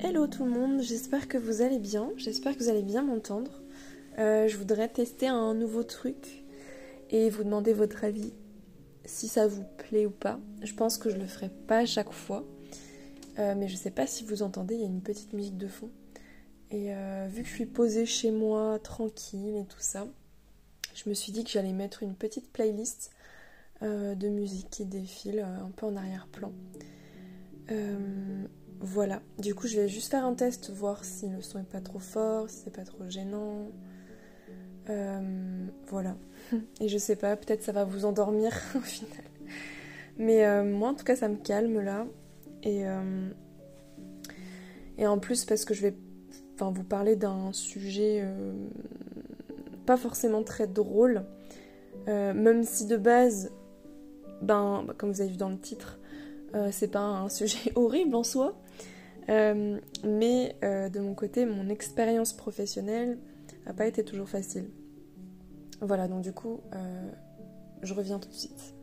Hello tout le monde, j'espère que vous allez bien, j'espère que vous allez bien m'entendre. Euh, je voudrais tester un nouveau truc et vous demander votre avis, si ça vous plaît ou pas. Je pense que je le ferai pas à chaque fois, euh, mais je sais pas si vous entendez, il y a une petite musique de fond. Et euh, vu que je suis posée chez moi, tranquille et tout ça, je me suis dit que j'allais mettre une petite playlist de musique qui défile un peu en arrière-plan. Voilà, du coup je vais juste faire un test, voir si le son est pas trop fort, si c'est pas trop gênant. Euh, voilà. Et je sais pas, peut-être ça va vous endormir au final. Mais euh, moi en tout cas ça me calme là. Et, euh, en plus parce que je vais vous parler d'un sujet pas forcément très drôle. même si de base, ben, comme vous avez vu dans le titre, c'est pas un sujet horrible en soi. Euh, mais euh, de mon côté, mon expérience professionnelle n'a pas été toujours facile. Voilà, donc du coup, euh, je reviens tout de suite.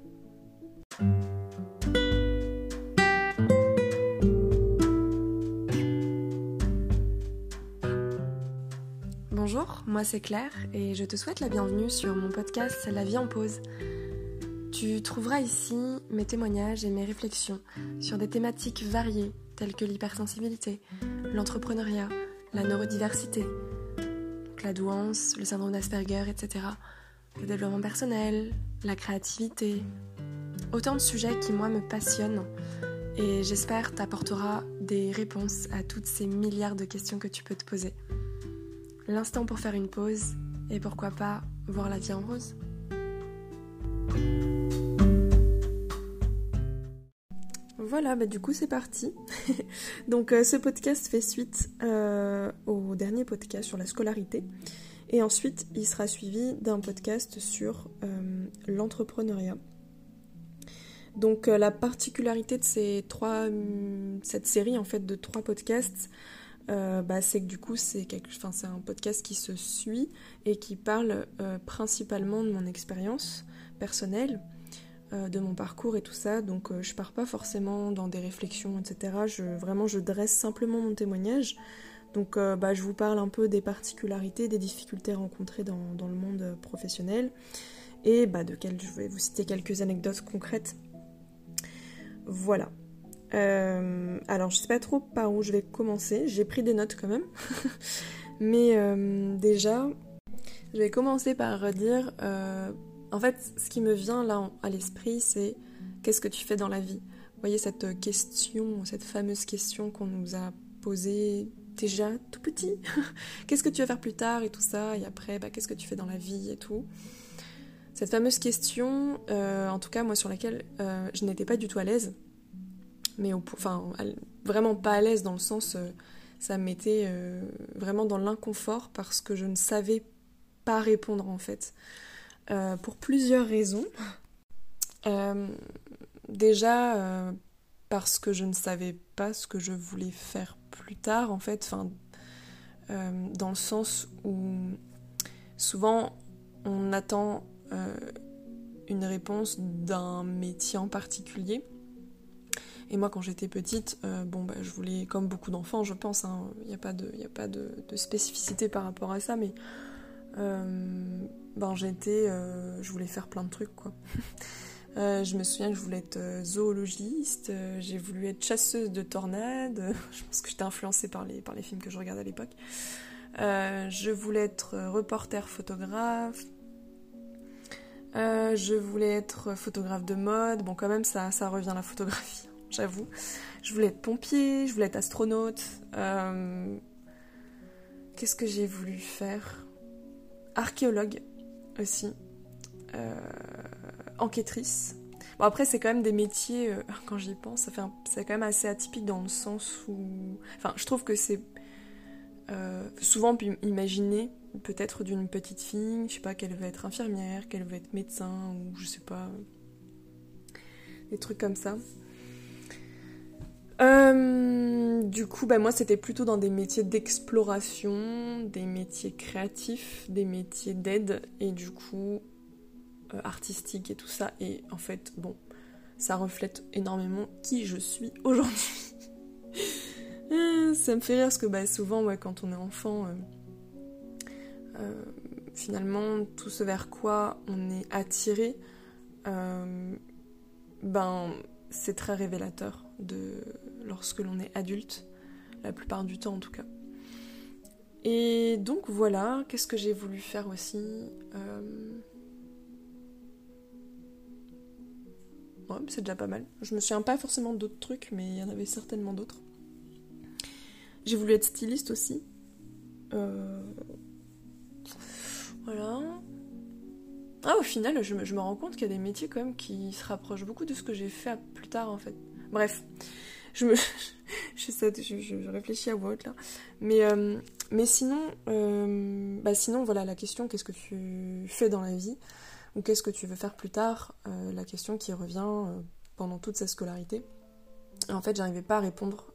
Bonjour, moi c'est Claire et je te souhaite la bienvenue sur mon podcast La vie en pause. Tu trouveras ici mes témoignages et mes réflexions sur des thématiques variées telles que l'hypersensibilité, l'entrepreneuriat, la neurodiversité, la douance, le syndrome d'Asperger, etc., le développement personnel, la créativité. Autant de sujets qui, moi, me passionnent et j'espère t'apportera des réponses à toutes ces milliards de questions que tu peux te poser. L'instant pour faire une pause et pourquoi pas voir la vie en rose. Voilà, bah du coup c'est parti. Donc euh, ce podcast fait suite euh, au dernier podcast sur la scolarité. Et ensuite il sera suivi d'un podcast sur euh, l'entrepreneuriat. Donc la particularité de ces trois, cette série en fait de trois podcasts, bah, c'est que du coup c'est un podcast qui se suit et qui parle principalement de mon expérience personnelle de mon parcours et tout ça, donc euh, je pars pas forcément dans des réflexions, etc. Je, vraiment, je dresse simplement mon témoignage. Donc, euh, bah, je vous parle un peu des particularités, des difficultés rencontrées dans, le monde professionnel et bah, de quelles je vais vous citer quelques anecdotes concrètes. Voilà. alors, je sais pas trop par où je vais commencer. J'ai pris des notes quand même. Mais déjà, je vais commencer par dire en fait, ce qui me vient là à l'esprit, c'est qu'est-ce que tu fais dans la vie? Vous voyez cette question, cette fameuse question qu'on nous a posée déjà tout petit. qu'est-ce que tu vas faire plus tard et tout ça? Et après, bah, qu'est-ce que tu fais dans la vie et tout? Cette fameuse question, euh, en tout cas moi sur laquelle euh, je n'étais pas du tout à l'aise, mais enfin vraiment pas à l'aise dans le sens, euh, ça me mettait vraiment dans l'inconfort parce que je ne savais pas répondre en fait. Euh, pour plusieurs raisons. Euh, déjà euh, parce que je ne savais pas ce que je voulais faire plus tard, en fait, dans le sens où souvent on attend une réponse d'un métier en particulier. Et moi, quand j'étais petite, bon, bah, je voulais, comme beaucoup d'enfants, je pense, hein, il n'y a pas, de, a pas de, spécificité par rapport à ça, mais ben j'étais, euh, je voulais faire plein de trucs quoi. Euh, je me souviens que je voulais être euh, zoologiste, j'ai voulu être chasseuse de tornades, je pense que j'étais influencée par les, par les films que je regardais à l'époque. je voulais être reporter photographe, je voulais être photographe de mode, bon quand même ça, ça revient à la photographie, j'avoue. Je voulais être pompier, je voulais être astronaute. Qu'est-ce que j'ai voulu faire? Archéologue aussi. Euh, enquêtrice. Bon, après, c'est quand même des métiers, euh, quand j'y pense, ça fait c'est quand même assez atypique dans le sens où. Enfin, je trouve que c'est euh, souvent imaginé peut-être d'une petite fille, je sais pas, qu'elle veut être infirmière, qu'elle veut être médecin, ou je sais pas. Des trucs comme ça. Euh, du coup, bah, moi, c'était plutôt dans des métiers d'exploration, des métiers créatifs, des métiers d'aide, et du coup, euh, artistique et tout ça. Et en fait, bon, ça reflète énormément qui je suis aujourd'hui. Euh, ça me fait rire parce que bah, souvent, ouais, quand on est enfant, finalement, tout ce vers quoi on est attiré, ben, c'est très révélateur de lorsque l'on est adulte, la plupart du temps en tout cas. Et donc voilà, qu'est-ce que j'ai voulu faire aussi euh... C'est déjà pas mal. Je me souviens pas forcément d'autres trucs, mais il y en avait certainement d'autres. J'ai voulu être styliste aussi. Euh... Voilà. Ah, au final, je me, rends compte qu'il y a des métiers quand même qui se rapprochent beaucoup de ce que j'ai fait plus tard en fait. Bref, je me. je, réfléchis à voix là. Mais, euh, mais sinon, euh, bah sinon, voilà, la question qu'est-ce que tu fais dans la vie? Ou qu'est-ce que tu veux faire plus tard? Euh, La question qui revient pendant toute sa scolarité. en fait, j'arrivais pas à répondre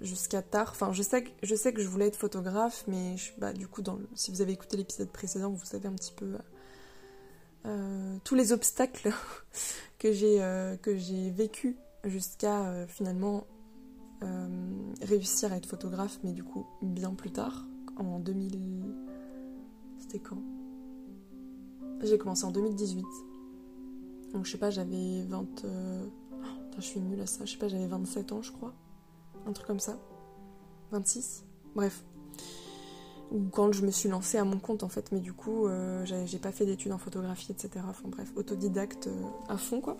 jusqu'à tard. Enfin, je sais, que, je sais que je voulais être photographe, mais bah, du coup, si vous avez écouté l'épisode précédent, vous savez un petit peu. Tous les obstacles que j'ai j'ai vécu jusqu'à finalement euh, réussir à être photographe, mais du coup bien plus tard, en 2000. C'était quand? J'ai commencé en 2018. Donc je sais pas, j'avais 20. Euh, je suis nulle à ça. Je sais pas, j'avais 27 ans, je crois. Un truc comme ça. 26 Bref. Ou quand je me suis lancée à mon compte en fait, mais du coup, euh, j'ai pas fait d'études en photographie, etc. Enfin bref, autodidacte à fond quoi.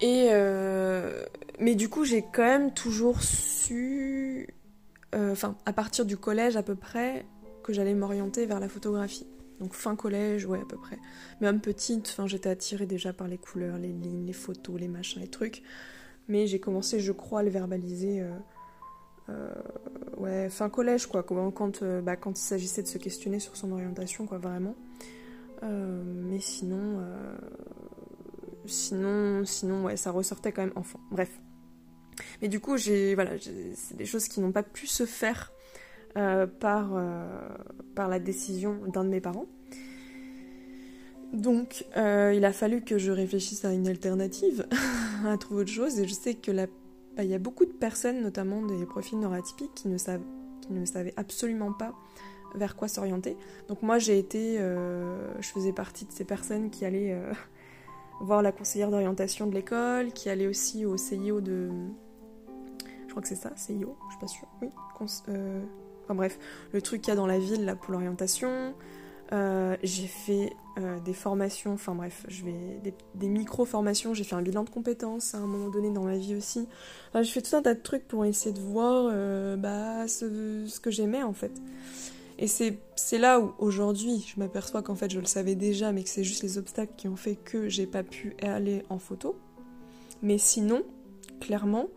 Et euh, mais du coup, j'ai quand même toujours su, euh, enfin, à partir du collège à peu près, que j'allais m'orienter vers la photographie. Donc fin collège, ouais, à peu près. Même petite, enfin, j'étais attirée déjà par les couleurs, les lignes, les photos, les machins, les trucs. Mais j'ai commencé, je crois, à le verbaliser. Euh, ouais, fin collège, quoi, quand, bah, quand il s'agissait de se questionner sur son orientation, quoi, vraiment. mais sinon, Sinon, sinon, ouais, ça ressortait quand même enfant. Bref. Mais du coup, j'ai, voilà, c'est des choses qui n'ont pas pu se faire euh, par, euh, par la décision d'un de mes parents. Donc, euh, il a fallu que je réfléchisse à une alternative, à trouver autre chose. Et je sais que bah, il y a beaucoup de personnes, notamment des profils neuroatypiques, qui ne, savent, qui ne savaient absolument pas vers quoi s'orienter. Donc moi, j'ai été, je faisais partie de ces personnes qui allaient voir la conseillère d'orientation de l'école, qui allait aussi au CIO de. Je crois que c'est ça, CIO, je suis pas sûre. Oui. Euh, enfin bref, le truc qu'il y a dans la ville là pour l'orientation. Euh, j'ai fait euh, des formations, enfin bref, je vais des, micro-formations, j'ai fait un bilan de compétences à un moment donné dans ma vie aussi. Enfin, j'ai fait tout un tas de trucs pour essayer de voir bah, ce, que j'aimais en fait. Et c'est là où aujourd'hui je m'aperçois qu'en fait je le savais déjà, mais que c'est juste les obstacles qui ont fait que j'ai pas pu aller en photo. Mais sinon, clairement,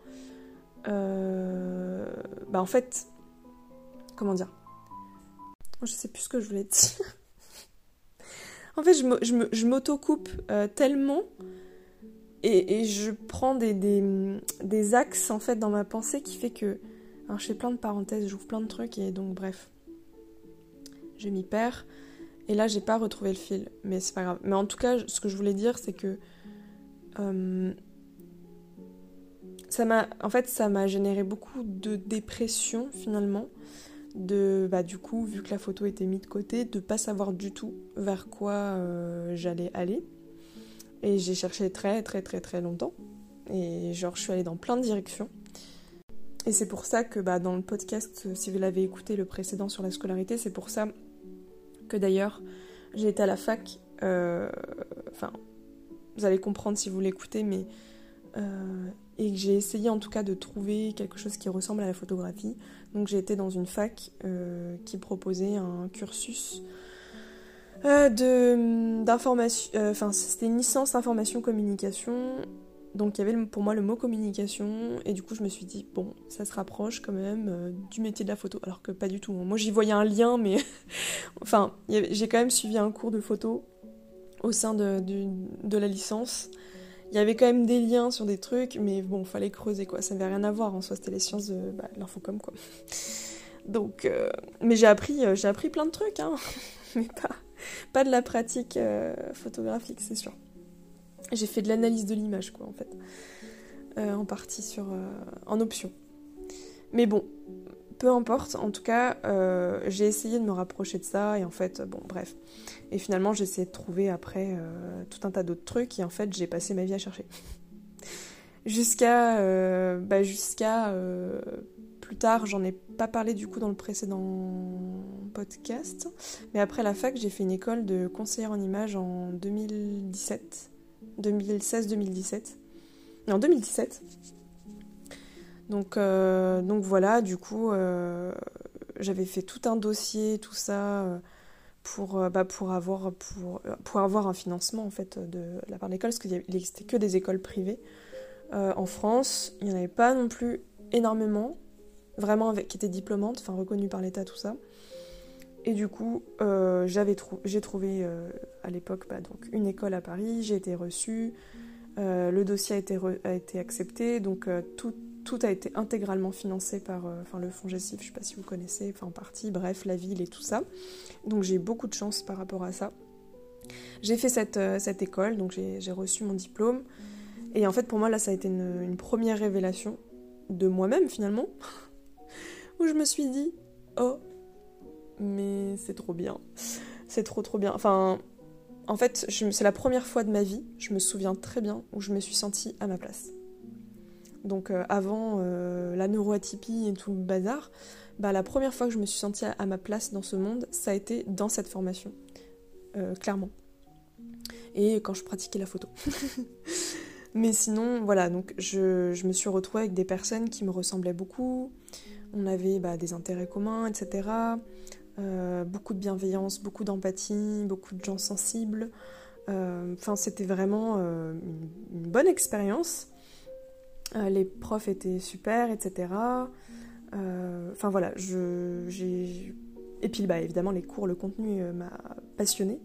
euh, bah en fait, comment dire? Je sais plus ce que je voulais dire. En fait, je m'auto-coupe euh, tellement et, je prends des, axes en fait dans ma pensée qui fait que. Alors, je fais plein de parenthèses, j'ouvre plein de trucs et donc, bref je m'y perds. Et là, j'ai pas retrouvé le fil, mais c'est pas grave. Mais en tout cas, ce que je voulais dire, c'est que euh, ça m'a, en fait, ça m'a généré beaucoup de dépression finalement. De, bah, du coup, vu que la photo était mise de côté, de pas savoir du tout vers quoi euh, j'allais aller. Et j'ai cherché très très très très longtemps. Et genre, je suis allée dans plein de directions. Et c'est pour ça que bah, dans le podcast, si vous l'avez écouté, le précédent sur la scolarité, c'est pour ça que d'ailleurs j'ai été à la fac, euh, enfin vous allez comprendre si vous l'écoutez, mais euh, et que j'ai essayé en tout cas de trouver quelque chose qui ressemble à la photographie. Donc j'ai été dans une fac euh, qui proposait un cursus de d'information, enfin c'était une licence information communication donc il y avait pour moi le mot communication et du coup je me suis dit bon ça se rapproche quand même euh, du métier de la photo alors que pas du tout. Hein. Moi j'y voyais un lien mais enfin j'ai quand même suivi un cours de photo au sein de, de, la licence. Il y avait quand même des liens sur des trucs mais bon fallait creuser quoi. Ça n'avait rien à voir en soi c'était les sciences de bah, l'infocom quoi. Donc euh, mais j'ai appris euh, j'ai appris plein de trucs hein mais pas pas de la pratique photographique c'est sûr. J'ai fait de l'analyse de l'image, quoi, en fait. Euh, en partie sur. Euh, en option. Mais bon, peu importe, en tout cas, euh, j'ai essayé de me rapprocher de ça et en fait, bon, bref. Et finalement, j'ai essayé de trouver après euh, tout un tas d'autres trucs et en fait, j'ai passé ma vie à chercher. jusqu'à euh, bah, jusqu'à plus tard, j'en ai pas parlé du coup dans le précédent podcast, mais après la fac, j'ai fait une école de conseillère en images en 2017, 2016-2017. Et en 2017, donc, euh, donc voilà, du coup, euh, j'avais fait tout un dossier, tout ça, euh, pour, bah, pour, avoir, pour, pour avoir un financement en fait de la part de l'école, parce qu'il n'existait que des écoles privées en France. Il n'y en avait pas non plus énormément, vraiment qui étaient diplômantes, enfin reconnues par l'État, tout ça. Et du coup, j'avais j'ai trouvé à l'époque bah, une école à Paris, j'ai été reçue, le dossier a été, a été accepté, donc tout tout a été intégralement financé par euh, le fonds Gessif, je ne sais pas si vous connaissez, enfin en partie, bref, la ville et tout ça. Donc j'ai beaucoup de chance par rapport à ça. J'ai fait cette, euh, école, donc j'ai reçu mon diplôme. Et en fait, pour moi, là, ça a été une, première révélation de moi-même, finalement, où je me suis dit, oh, mais c'est trop bien. C'est trop, trop bien. Enfin, en fait, c'est la première fois de ma vie, je me souviens très bien, où je me suis sentie à ma place donc euh, avant euh, la neuroatypie et tout le bazar, bah, la première fois que je me suis sentie à, ma place dans ce monde, ça a été dans cette formation, euh, clairement. Et quand je pratiquais la photo. Mais sinon, voilà, donc je, me suis retrouvée avec des personnes qui me ressemblaient beaucoup. On avait bah, des intérêts communs, etc. beaucoup de bienveillance, beaucoup d'empathie, beaucoup de gens sensibles. Enfin, c'était vraiment une, bonne expérience. Euh, les profs étaient super, etc. Euh, enfin voilà, je, j'ai... Et puis bah, évidemment les cours, le contenu euh, m'a passionné.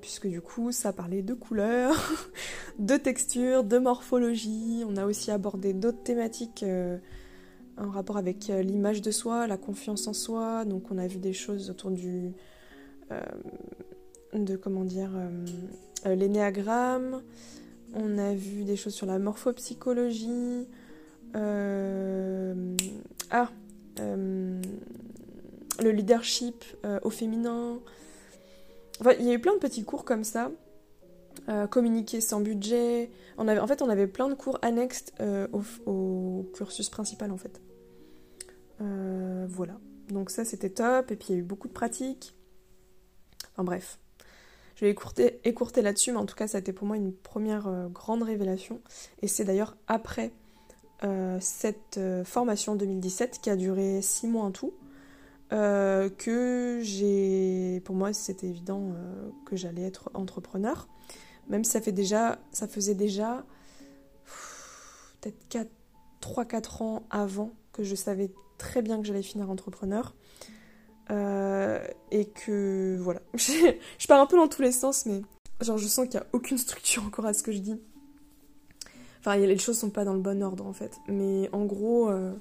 puisque du coup ça parlait de couleurs, de textures, de morphologie. On a aussi abordé d'autres thématiques en rapport avec l'image de soi, la confiance en soi. Donc on a vu des choses autour du... de comment dire... l'énéagramme, on a vu des choses sur la morphopsychologie. Euh, ah, euh, le leadership euh, au féminin. Enfin, il y a eu plein de petits cours comme ça. communiquer sans budget. En fait, on avait plein de cours annexes au, au, cursus principal, en fait. voilà. Donc ça, c'était top. Et puis, il y a eu beaucoup de pratiques. Enfin, bref. Je vais écourter, là-dessus, mais en tout cas, ça a été pour moi une première euh, grande révélation. Et c'est d'ailleurs après euh, cette euh, formation 2017, qui a duré six mois en tout, que j'ai. Pour moi, c'était évident que j'allais être entrepreneur. Même si ça, fait déjà, ça faisait déjà peut-être 3-4 ans avant que je savais très bien que j'allais finir entrepreneur. Euh, et que voilà. je pars un peu dans tous les sens, mais genre je sens qu'il n'y a aucune structure encore à ce que je dis. Enfin, les choses sont pas dans le bon ordre en fait. Mais en gros, euh,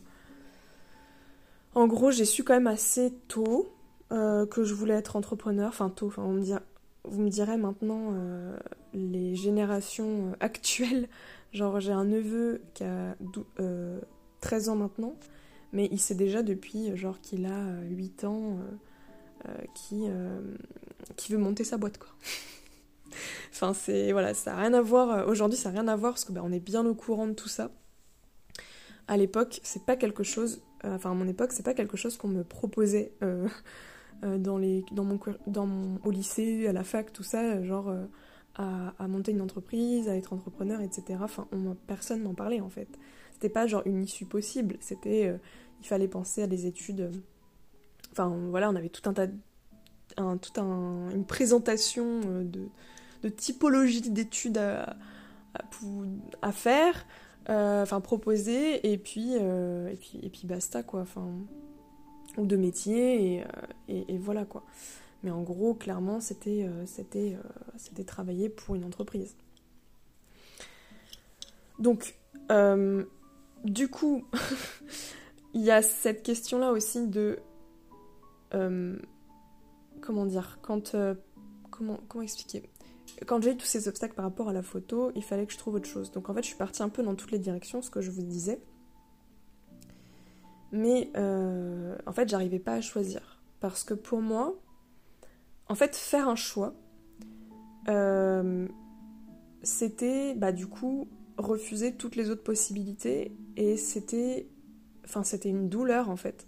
en gros, j'ai su quand même assez tôt euh, que je voulais être entrepreneur. Enfin, tôt. Vous me direz maintenant les générations actuelles. Genre, j'ai un neveu qui a 13 ans maintenant mais il sait déjà depuis euh, genre qu'il a 8 euh, ans euh, qui, qui veut monter sa boîte quoi. enfin c'est voilà, ça n'a rien à voir aujourd'hui, ça n'a rien à voir parce que bah, on est bien au courant de tout ça. À l'époque, c'est pas quelque chose enfin à mon époque, c'est pas quelque chose qu'on me proposait dans les dans mon dans au lycée, à la fac, tout ça, genre à, à, monter une entreprise, à être entrepreneur, etc. Enfin, on, personne n'en parlait en fait. C'était pas genre une issue possible, c'était euh, il fallait penser à des études. Euh, enfin voilà, on avait tout un tas, un, tout un, une présentation euh, de, de typologie d'études à, à, faire, enfin proposer, et puis, et puis et puis basta quoi, enfin ou de métier et, et, voilà quoi. Mais en gros, clairement, c'était c'était c'était travailler pour une entreprise. Donc, du coup, il y a cette question-là aussi de... Euh, comment dire Quand... Euh, comment, comment expliquer? Quand j'ai eu tous ces obstacles par rapport à la photo, il fallait que je trouve autre chose. Donc en fait, je suis partie un peu dans toutes les directions, ce que je vous disais. Mais en fait, j'arrivais pas à choisir. Parce que pour moi, en fait, faire un choix, c'était bah, du coup refuser toutes les autres possibilités et c'était enfin c'était une douleur en fait.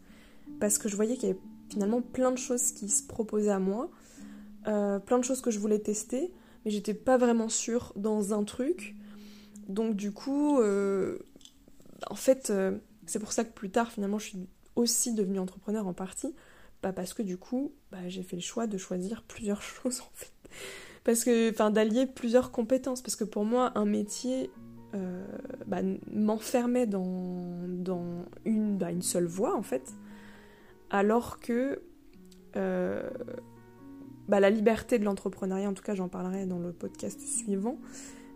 Parce que je voyais qu'il y avait finalement plein de choses qui se proposaient à moi euh, plein de choses que je voulais tester mais j'étais pas vraiment sûre dans un truc. Donc du coup euh, en fait euh, c'est pour ça que plus tard finalement je suis aussi devenue entrepreneur en partie. Bah, parce que du coup bah, j'ai fait le choix de choisir plusieurs choses en fait. Parce que enfin d'allier plusieurs compétences. Parce que pour moi un métier euh, bah, m'enfermait dans, une, bah, une seule voie en fait alors que euh, bah, la liberté de l'entrepreneuriat en tout cas j'en parlerai dans le podcast suivant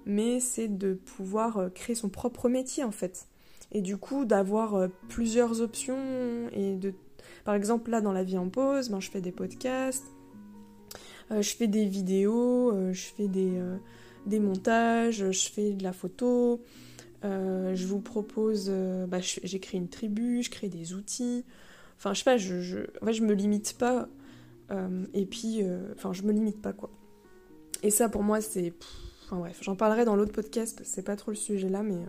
mais c'est de pouvoir euh, créer son propre métier en fait. Et du coup d'avoir plusieurs options et de par exemple là dans la vie en pause ben, je fais des podcasts euh, je fais des vidéos, euh, je fais des, euh, des, montages, je fais de la photo, je vous propose, bah, j'écris une tribu, je crée des outils. Enfin, je sais pas, je, en fait, je me limite pas. et puis, enfin, je me limite pas, quoi. Et ça, pour moi, c'est. Enfin, bref, j'en parlerai dans l'autre podcast, c'est pas trop le sujet là, mais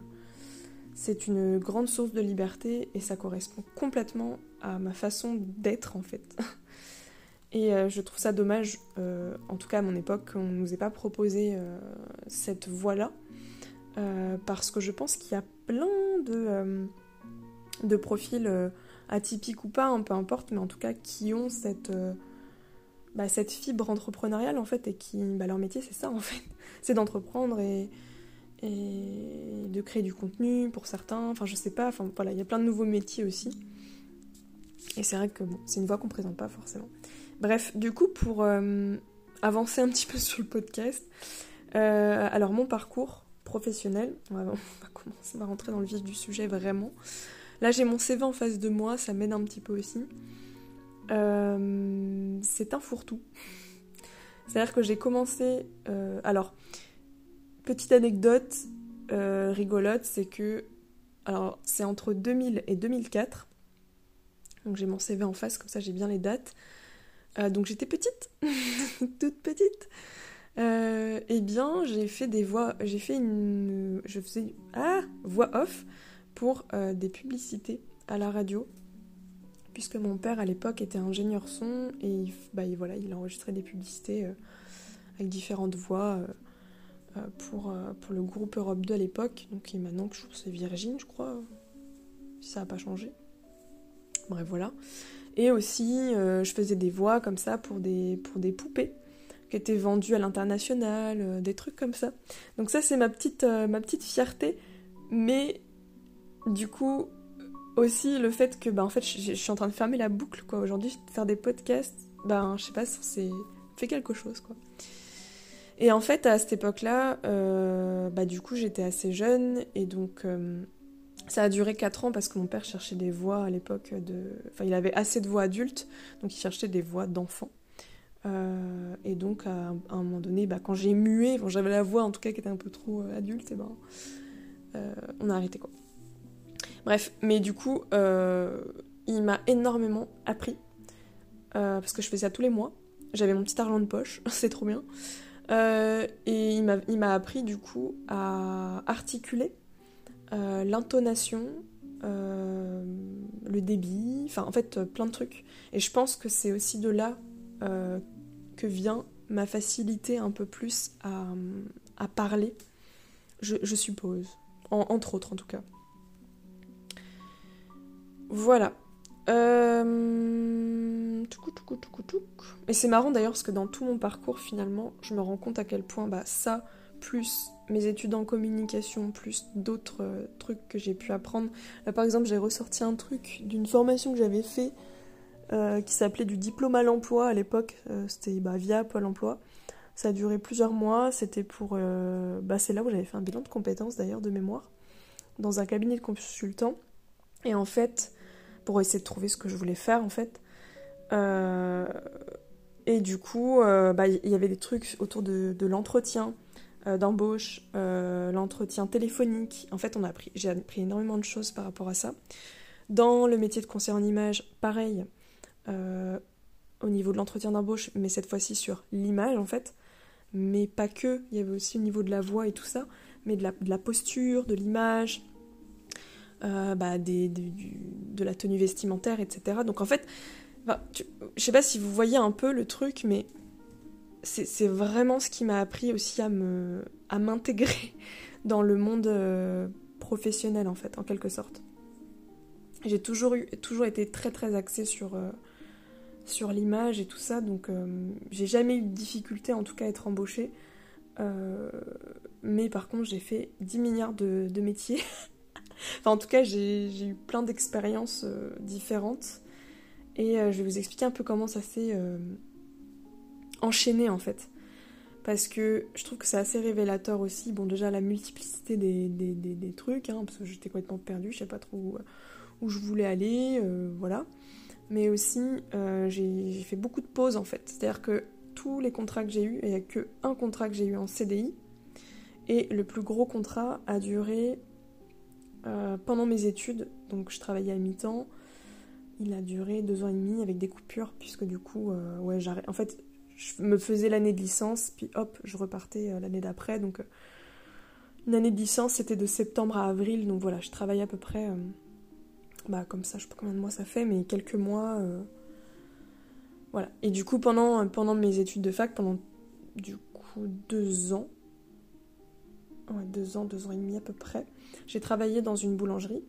c'est une grande source de liberté et ça correspond complètement à ma façon d'être, en fait. Et euh, je trouve ça dommage, euh, en tout cas à mon époque, qu'on ne nous ait pas proposé euh, cette voie-là. parce que je pense qu'il y a plein de, de profils atypiques ou pas, hein, peu importe, mais en tout cas qui ont cette, bah, cette fibre entrepreneuriale en fait, et qui, bah, leur métier c'est ça en fait, c'est d'entreprendre et, de créer du contenu pour certains, enfin je sais pas, enfin voilà, il y a plein de nouveaux métiers aussi. Et c'est vrai que bon, c'est une voie qu'on présente pas forcément. Bref, du coup, pour euh, avancer un petit peu sur le podcast, euh, alors mon parcours professionnel, on va, rentrer dans le vif du sujet vraiment. Là, j'ai mon CV en face de moi, ça m'aide un petit peu aussi. Euh, c'est un fourre-tout. C'est-à-dire que j'ai commencé. alors, petite anecdote rigolote, c'est que. Alors, c'est entre 2000 et 2004. Donc, j'ai mon CV en face, comme ça j'ai bien les dates. Euh, donc j'étais petite, toute petite. Euh, eh bien, j'ai fait des voix, j'ai fait une, je faisais ah voix off pour euh, des publicités à la radio, puisque mon père à l'époque était ingénieur son et bah, voilà, il enregistrait des publicités avec différentes voix pour, pour le groupe Europe 2 à l'époque. Donc maintenant que c'est Virgin, je crois, ça n'a pas changé. Bref, voilà. Et aussi, euh, je faisais des voix comme ça pour des, pour des poupées qui étaient vendues à l'international, euh, des trucs comme ça. Donc ça, c'est ma petite, euh, ma petite fierté. Mais du coup, aussi le fait que, bah, en fait, je, suis en train de fermer la boucle, quoi. Aujourd'hui, faire des podcasts, ben, je sais pas, c'est fait quelque chose, quoi. Et en fait, à cette époque-là, bah, du coup, j'étais assez jeune et donc ça a duré 4 ans parce que mon père cherchait des voix à l'époque de... Enfin, il avait assez de voix adultes, donc il cherchait des voix d'enfants. Euh, et donc, à, un moment donné, bah, quand j'ai mué, j'avais la voix en tout cas qui était un peu trop euh, adulte, et ben, euh, on a arrêté quoi. Bref, mais du coup, il m'a énormément appris, parce que je faisais ça tous les mois. J'avais mon petit argent de poche, c'est trop bien. et il m'a appris du coup à articuler euh, l'intonation, euh, le débit, enfin en fait euh, plein de trucs. Et je pense que c'est aussi de là que vient ma facilité un peu plus à, parler, je, suppose. entre autres en tout cas. Voilà. Et c'est marrant d'ailleurs parce que dans tout mon parcours finalement, je me rends compte à quel point bah, ça, plus mes études en communication, plus d'autres euh, trucs que j'ai pu apprendre. Là, par exemple, j'ai ressorti un truc d'une formation que j'avais fait euh, qui s'appelait du diplôme à l'emploi à l'époque. Euh, c'était bah, via Pôle emploi. Ça a duré plusieurs mois. C'était pour. Bah, c'est là où j'avais fait un bilan de compétences d'ailleurs de mémoire, dans un cabinet de consultant. Et en fait, pour essayer de trouver ce que je voulais faire en fait. et du coup, bah, il y avait des trucs autour de, l'entretien d'embauche, euh, l'entretien téléphonique. En fait, on a appris, j'ai appris énormément de choses par rapport à ça. Dans le métier de conseiller en image, pareil, au niveau de l'entretien d'embauche, mais cette fois-ci sur l'image en fait. Mais pas que, il y avait aussi au niveau de la voix et tout ça, mais de la, posture, de l'image, euh, bah, de la tenue vestimentaire, etc. Donc en fait, bah, je sais pas si vous voyez un peu le truc, mais c'est vraiment ce qui m'a appris aussi à m'intégrer dans le monde euh, professionnel en fait, en quelque sorte. J'ai toujours toujours été très très axée sur euh, l'image et tout ça, donc j'ai jamais eu de difficulté en tout cas à être embauchée. mais par contre, j'ai fait 10 milliards de, de métiers enfin, en tout cas, j'ai eu plein d'expériences euh, différentes. Et euh, je vais vous expliquer un peu comment ça s'est euh, enchaîné en fait. Parce que je trouve que c'est assez révélateur aussi. Bon, déjà la multiplicité des, trucs, hein, parce que j'étais complètement perdue, je sais pas trop où, où je voulais aller, voilà. Mais aussi, j'ai fait beaucoup de pauses en fait. C'est-à-dire que tous les contrats que j'ai eus, il n'y a que un contrat que j'ai eu en CDI. Et le plus gros contrat a duré euh, pendant mes études, donc je travaillais à mi-temps. Il a duré deux ans et demi avec des coupures, puisque du coup, euh, ouais, j'arrête. En fait, je me faisais l'année de licence, puis hop, je repartais euh, l'année d'après. Donc, une année de licence, c'était de septembre à avril. Donc voilà, je travaillais à peu près, bah comme ça, je sais pas combien de mois ça fait, mais quelques mois. voilà. Et du coup, pendant, pendant mes études de fac, pendant du coup deux ans, ouais, deux ans, deux ans et demi à peu près, j'ai travaillé dans une boulangerie,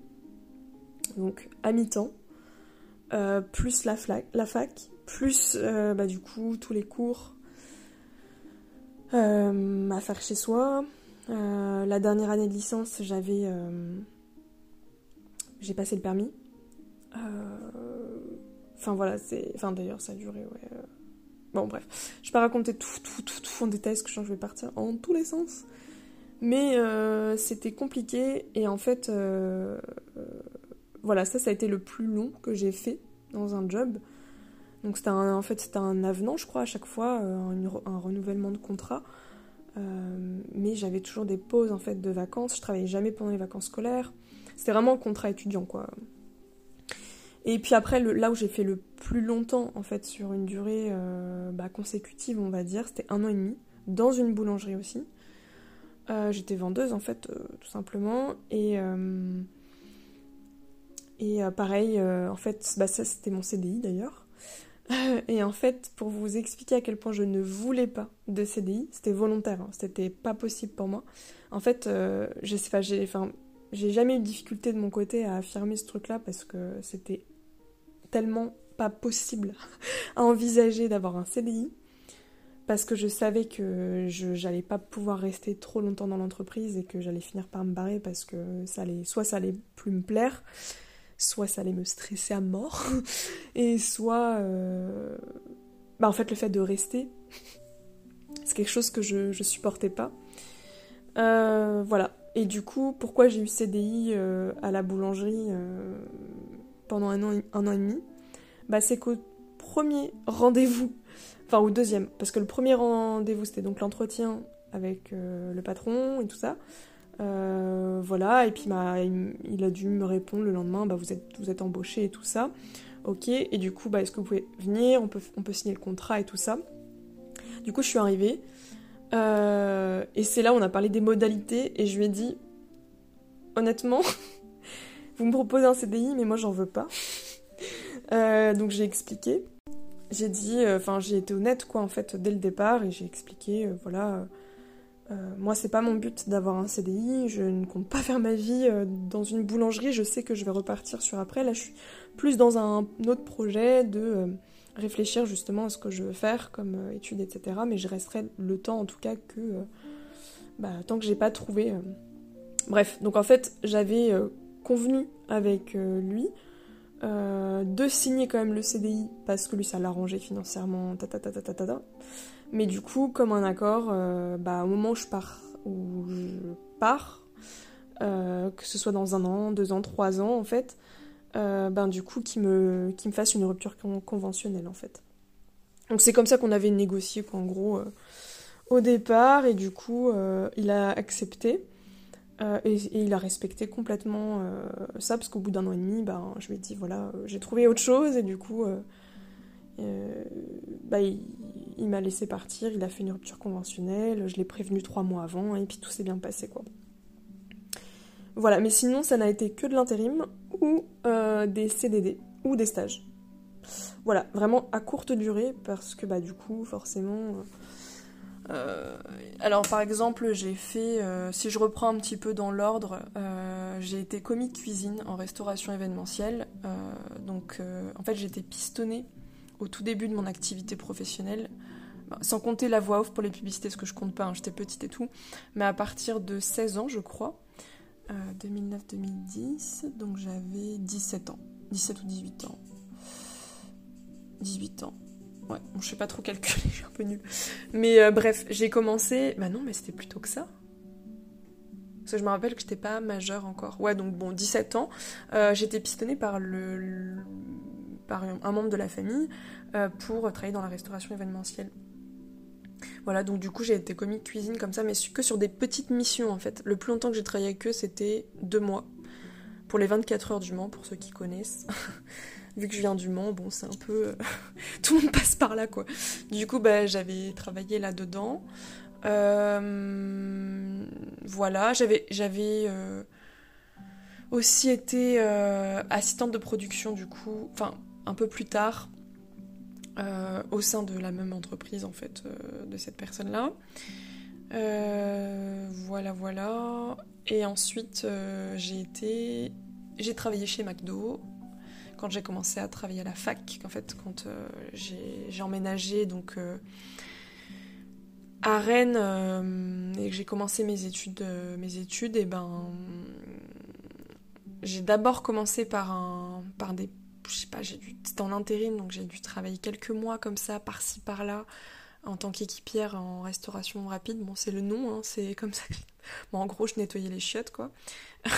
donc à mi-temps, euh, plus la, fac, plus euh, bah, du coup tous les cours euh, à faire chez soi. la dernière année de licence, j'avais. j'ai passé le permis. Enfin voilà, c'est. Enfin d'ailleurs, ça a duré, ouais. Bon, bref. Je vais pas raconter tout, tout, tout, tout en détail, parce que je vais partir en tous les sens. Mais euh, c'était compliqué et en fait, euh, euh, voilà, ça, ça a été le plus long que j'ai fait dans un job. Donc c'était en fait c'était un avenant, je crois, à chaque fois, un, renouvellement de contrat. mais j'avais toujours des pauses en fait de vacances. Je travaillais jamais pendant les vacances scolaires. C'était vraiment un contrat étudiant, quoi. Et puis après, là où j'ai fait le plus longtemps, en fait, sur une durée bah, consécutive, on va dire, c'était un an et demi, dans une boulangerie aussi. Euh, j'étais vendeuse en fait, euh, tout simplement. Et, euh, et pareil, en fait, bah, ça c'était mon CDI d'ailleurs. et en fait, pour vous expliquer à quel point je ne voulais pas de CDI, c'était volontaire, hein, c'était pas possible pour moi. En fait, j'ai j'ai jamais eu de difficulté de mon côté à affirmer ce truc-là parce que c'était tellement pas possible à envisager d'avoir un CDI parce que je savais que je n'allais pas pouvoir rester trop longtemps dans l'entreprise et que j'allais finir par me barrer parce que ça allait, soit ça allait plus me plaire, soit ça allait me stresser à mort, et soit, euh, bah en fait le fait de rester, c'est quelque chose que je, supportais pas. Euh, voilà. Et du coup, pourquoi j'ai eu CDI euh, à la boulangerie pendant un an, un an et demi? Bah c'est qu'au premier rendez-vous Enfin, au deuxième, parce que le premier rendez-vous, c'était donc l'entretien avec le patron et tout ça. Euh, voilà, et puis bah, il, a dû me répondre le lendemain, bah, vous, êtes, embauché et tout ça. Ok, et du coup, bah, est-ce que vous pouvez venir? On peut, signer le contrat et tout ça. Du coup, je suis arrivée. Euh, et c'est là on a parlé des modalités, et je lui ai dit, honnêtement, vous me proposez un CDI, mais moi j'en veux pas. donc j'ai expliqué j'ai dit, euh, enfin j'ai été honnête quoi en fait dès le départ et j'ai expliqué, euh, voilà, euh, moi c'est pas mon but d'avoir un CDI, je ne compte pas faire ma vie dans une boulangerie, je sais que je vais repartir sur après, là je suis plus dans un autre projet de réfléchir justement à ce que je veux faire comme étude etc. Mais je resterai le temps en tout cas que, bah, tant que j'ai pas trouvé. Bref, donc en fait j'avais convenu avec lui euh, de signer quand même le CDI parce que lui ça l'arrangeait financièrement, ta, ta, ta, ta, ta, Mais du coup, comme un accord, euh, bah, au moment où je pars, euh, que ce soit dans un an, deux ans, trois ans en fait, ben du coup, qui me, me fasse une rupture conventionnelle en fait. Donc c'est comme ça qu'on avait négocié quoi, en gros au départ et du coup il a accepté. et, il a respecté complètement ça, parce qu'au bout d'un an et demi, ben, je lui ai dit, voilà, j'ai trouvé autre chose, et du coup, bah, il, m'a laissé partir, il a fait une rupture conventionnelle, je l'ai prévenu trois mois avant, et puis tout s'est bien passé, quoi. Voilà, mais sinon, ça n'a été que de l'intérim ou des CDD ou des stages. Voilà, vraiment à courte durée parce que bah du coup forcément. Euh, alors par exemple j'ai fait, euh, si je reprends un petit peu dans l'ordre, euh, j'ai été commis de cuisine en restauration événementielle. donc en fait été pistonnée au tout début de mon activité professionnelle. Bah, sans compter la voix off pour les publicités, ce que je compte pas, hein, j'étais petite et tout. Mais à partir de 16 ans, je crois, 2009-2010, donc j'avais 17 ans, 17 ou 18 ans. 18 ans. Ouais, bon, je sais pas trop calculer, je suis un peu nulle. Mais euh, bref, j'ai commencé. Bah non, mais c'était plutôt que ça. Parce que je me rappelle que j'étais pas majeure encore. Ouais, donc bon, 17 ans. Euh, j'étais pistonnée par le, par un membre de la famille euh, pour travailler dans la restauration événementielle. Voilà, donc du coup j'ai été commis cuisine comme ça, mais que sur des petites missions en fait. Le plus longtemps que j'ai travaillé avec eux, c'était deux mois. Pour les 24 heures du Mans, pour ceux qui connaissent. vu que je viens du Mans, bon, c'est un peu. Euh, tout le monde passe par là, quoi. Du coup, bah, j'avais travaillé là-dedans. Euh, voilà, j'avais, aussi été assistante de production, du coup, enfin, un peu plus tard, au sein de la même entreprise, en fait, de cette personne-là. voilà, voilà. Et ensuite, j'ai été. J'ai travaillé chez McDo quand j'ai commencé à travailler à la fac, en fait, quand euh, j'ai emménagé donc euh, à Rennes euh, et que j'ai commencé mes études, mes études, et ben j'ai d'abord commencé par un, par des, je sais pas, j'ai dû, c'était en intérim, donc j'ai dû travailler quelques mois comme ça, par-ci par-là, en tant qu'équipière en restauration rapide. Bon, c'est le nom, hein, c'est comme ça. Bon, en gros, je nettoyais les chiottes, quoi.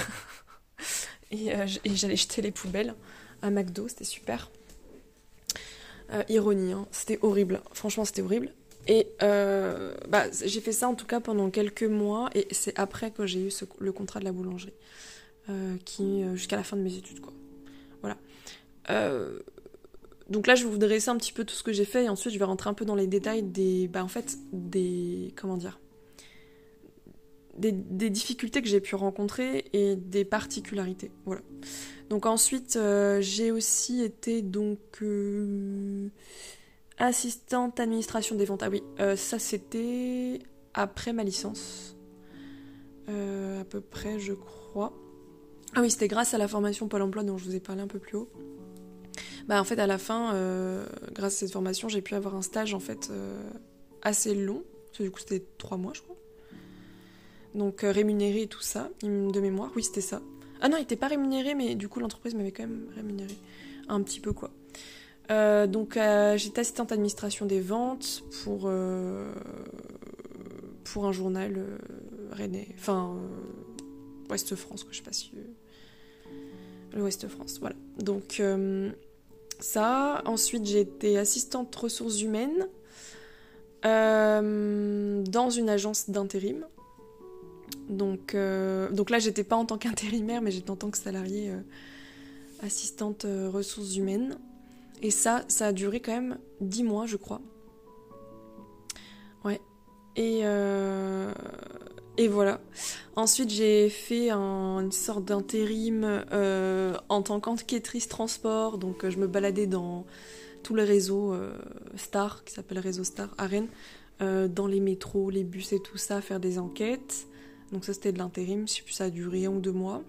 et, et j'allais jeter les poubelles à McDo, c'était super. Euh, ironie, hein. c'était horrible. Franchement, c'était horrible. Et euh, bah, j'ai fait ça en tout cas pendant quelques mois, et c'est après que j'ai eu le contrat de la boulangerie, euh, qui jusqu'à la fin de mes études, quoi. Voilà. donc là, je vais vous dresser un petit peu tout ce que j'ai fait, et ensuite je vais rentrer un peu dans les détails des, bah, en fait, des, comment dire, des, difficultés que j'ai pu rencontrer et des particularités. Voilà. Donc ensuite, euh, j'ai aussi été donc euh, assistante administration des ventes. Ah oui, euh, ça c'était après ma licence. à peu près, je crois. Ah oui, c'était grâce à la formation Pôle emploi dont je vous ai parlé un peu plus haut. Bah en fait, à la fin, grâce à cette formation, j'ai pu avoir un stage en fait assez long. Que, du coup, c'était trois mois, je crois. Donc rémunéré et tout ça, de mémoire. Oui, c'était ça. Ah non, il n'était pas rémunéré, mais du coup, l'entreprise m'avait quand même rémunéré. Un petit peu, quoi. Euh, donc, euh, j'étais assistante administration des ventes pour, euh, pour un journal rennais. Enfin, Ouest France, quoi, je sais pas si. L'Ouest France, voilà. Donc, ça. Ensuite, j'ai été assistante ressources humaines dans une agence d'intérim. Donc, euh, donc là, j'étais pas en tant qu'intérimaire, mais j'étais en tant que salariée euh, assistante euh, ressources humaines. Et ça, ça a duré quand même 10 mois, je crois. Ouais. Et, et voilà. Ensuite, j'ai fait une sorte d'intérim en tant qu'enquêtrice transport. Donc, je me baladais dans tout le réseau Star, qui s'appelle Réseau Star à Rennes, dans les métros, les bus et tout ça, faire des enquêtes. Donc ça c'était de l'intérim, ça a duré un ou deux mois.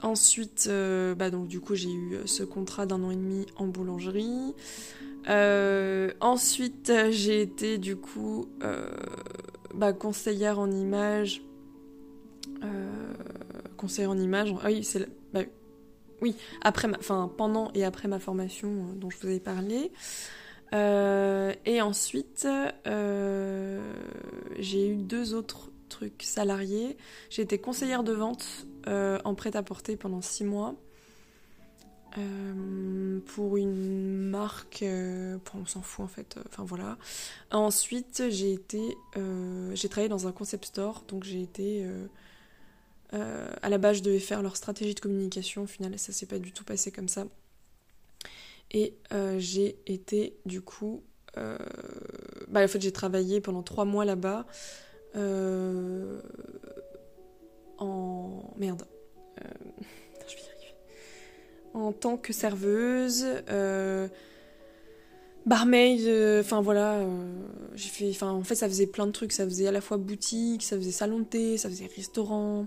Ensuite, euh, bah donc du coup j'ai eu euh, ce contrat d'un an et demi en boulangerie. Euh, ensuite j'ai été du coup bah, conseillère en images. conseillère en images. Ah oui, c'est bah, oui après, pendant et après ma formation dont je vous ai parlé. et ensuite, j'ai eu deux autres truc salarié. J'ai été conseillère de vente euh, en prêt-à-porter pendant six mois. Euh, pour une marque, euh, on s'en fout en fait, enfin voilà. Ensuite, j'ai été, j'ai travaillé dans un concept store, donc j'ai été à la base, je devais faire leur stratégie de communication. Au final, ça s'est pas du tout passé comme ça. Et j'ai été, du coup, bah, en fait, j'ai travaillé pendant trois mois là-bas. en. Merde. En tant que serveuse barmaid, euh, enfin voilà, euh, j'ai fait, en fait ça faisait plein de trucs, ça faisait à la fois boutique, ça faisait salon de thé, ça faisait restaurant,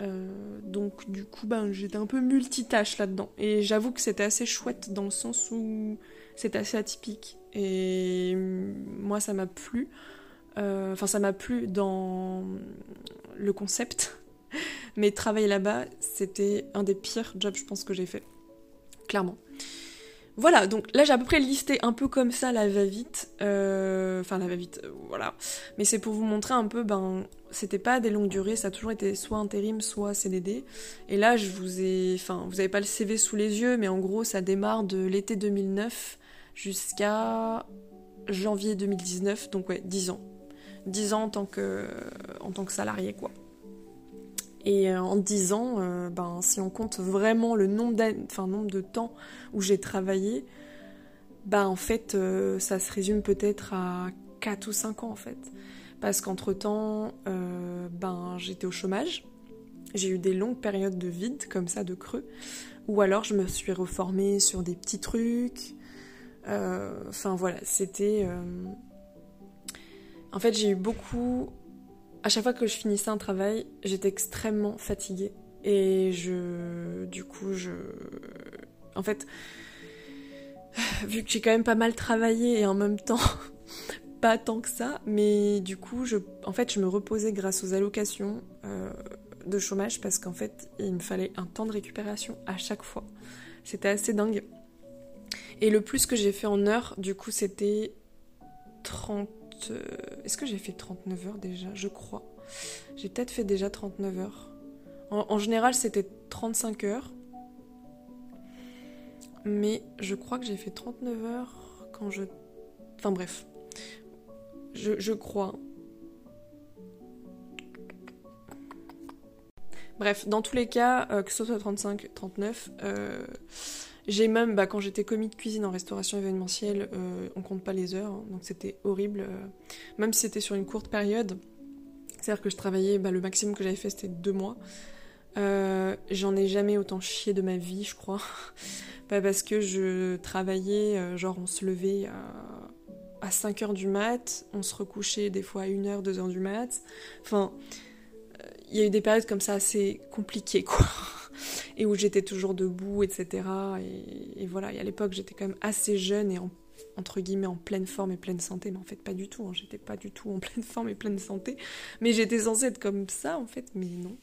euh, donc du coup ben j'étais un peu multitâche là-dedans. Et j'avoue que c'était assez chouette dans le sens où c'était assez atypique. Et moi ça m'a plu, enfin ça m'a plu dans le concept, mais travailler là-bas c'était un des pires jobs je pense que j'ai fait, clairement. Voilà, donc là j'ai à peu près listé un peu comme ça la va-vite. Euh, enfin la va-vite, euh, voilà. Mais c'est pour vous montrer un peu, ben, c'était pas des longues durées, ça a toujours été soit intérim, soit CDD. Et là je vous ai. Enfin, vous avez pas le CV sous les yeux, mais en gros ça démarre de l'été 2009 jusqu'à janvier 2019, donc ouais, 10 ans. 10 ans en tant que, en tant que salarié, quoi. Et euh, en 10 ans, euh, ben, si on compte vraiment le nombre, enfin, nombre de temps où j'ai travaillé, ben, en fait, euh, ça se résume peut-être à 4 ou 5 ans en fait. Parce qu'entre-temps, ben, j'étais au chômage, j'ai eu des longues périodes de vide, comme ça, de creux, ou alors je me suis reformée sur des petits trucs. Enfin voilà, c'était... En fait, j'ai eu beaucoup à chaque fois que je finissais un travail, j'étais extrêmement fatiguée. Et je. Du coup, je. En fait. Vu que j'ai quand même pas mal travaillé et en même temps. pas tant que ça, mais du coup, je, en fait, je me reposais grâce aux allocations euh, de chômage parce qu'en fait, il me fallait un temps de récupération à chaque fois. C'était assez dingue. Et le plus que j'ai fait en heures, du coup, c'était 30 euh, est-ce que j'ai fait 39 heures déjà? Je crois. J'ai peut-être fait déjà 39 heures. En, général, c'était 35 heures. Mais je crois que j'ai fait 39 heures quand je... Enfin bref. Je, crois. Bref, dans tous les cas, euh, que ce soit 35, 39, euh, j'ai même, bah, quand j'étais commis de cuisine en restauration événementielle, euh, on compte pas les heures, hein, donc c'était horrible. Euh, même si c'était sur une courte période, c'est-à-dire que je travaillais, bah, le maximum que j'avais fait c'était deux mois. Euh, j'en ai jamais autant chié de ma vie, je crois. parce que je travaillais, genre on se levait à, à 5h du mat, on se recouchait des fois à 1h, 2h du mat. Enfin, il y a eu des périodes comme ça assez compliquées, quoi où j'étais toujours debout, etc. Et, voilà, à l'époque j'étais quand même assez jeune et entre guillemets en pleine forme et pleine santé, mais en fait pas du tout, hein. j'étais pas du tout en pleine forme et pleine santé, mais j'étais censée être comme ça en fait, mais non.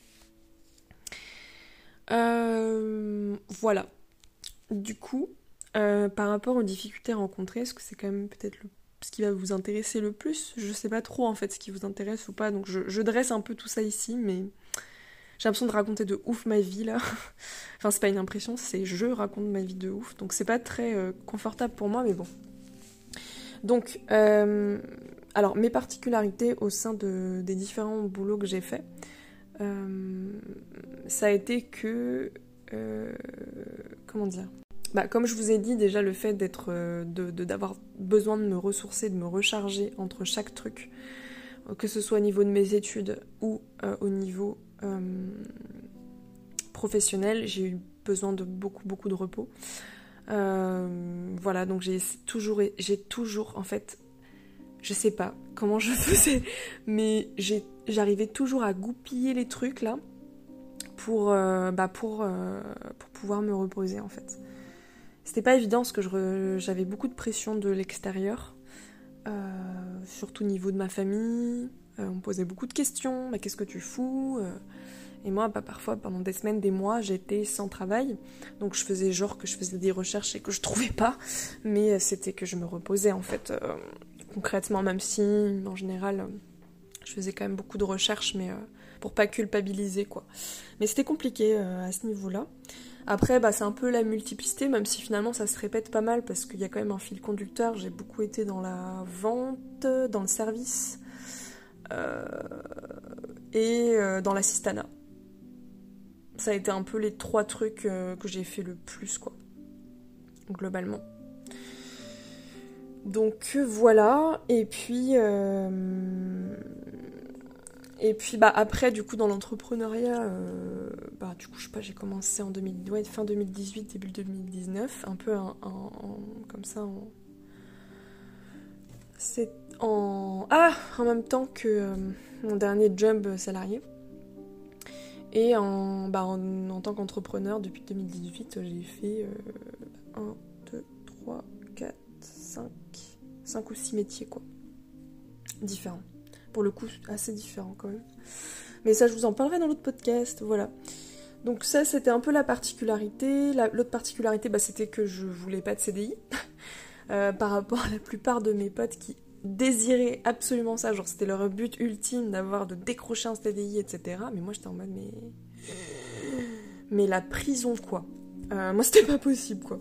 Euh, voilà. Du coup, euh, par rapport aux difficultés rencontrées, est-ce que c'est quand même peut-être ce qui va vous intéresser le plus? Je sais pas trop en fait ce qui vous intéresse ou pas, donc je dresse un peu tout ça ici, mais j'ai l'impression de raconter de ouf ma vie là. enfin, c'est pas une impression, c'est je raconte ma vie de ouf. Donc c'est pas très euh, confortable pour moi, mais bon. Donc, euh, alors mes particularités au sein de, des différents boulots que j'ai fait, euh, ça a été que. comment dire? Bah, comme je vous ai dit déjà le fait d'être d'avoir besoin de me ressourcer, de me recharger entre chaque truc, que ce soit au niveau de mes études ou au niveau euh, professionnelle, j'ai eu besoin de beaucoup beaucoup de repos. Euh, voilà, donc j'ai toujours, j'ai toujours en fait, je sais pas comment je faisais, mais j'arrivais toujours à goupiller les trucs là pour, euh, bah pour, pour pouvoir me reposer en fait. C'était pas évident parce que j'avais beaucoup de pression de l'extérieur, surtout au niveau de ma famille, euh, on posait beaucoup de questions, mais qu'est-ce que tu fous euh Et moi, bah, parfois, pendant des semaines, des mois, j'étais sans travail. Donc je faisais genre que je faisais des recherches et que je trouvais pas. Mais euh, c'était que je me reposais, en fait, concrètement, même si, en général, je faisais quand même beaucoup de recherches, mais pour pas culpabiliser, quoi. Mais c'était compliqué à ce niveau-là. Après, bah, c'est un peu la multiplicité, même si finalement ça se répète pas mal parce qu'il y a quand même un fil conducteur. J'ai beaucoup été dans la vente, dans le service, et euh, dans l'assistanat. ça a été un peu les trois trucs que j'ai fait le plus, quoi. Globalement. Donc voilà, et puis et puis bah après du coup dans l'entrepreneuriat, euh, bah du coup je sais pas j'ai commencé en fin 2018 début 2019 un peu comme ça en c'est en ah en même temps que euh, mon dernier job salarié et en bah en, tant qu'entrepreneur depuis 2018 j'ai fait 1 2 3 4 5 5 ou 6 métiers quoi différents pour le coup, assez différent quand même. Mais ça, je vous en parlerai dans l'autre podcast, voilà. Donc ça, c'était un peu la particularité. L'autre particularité, bah, c'était que je voulais pas de CDI. Euh, par rapport à la plupart de mes potes qui désiraient absolument ça. Genre, c'était leur but ultime d'avoir, de décrocher un CDI, etc. Mais moi, j'étais en mode, mais... Mais la prison, quoi. Euh, moi, c'était pas possible, quoi.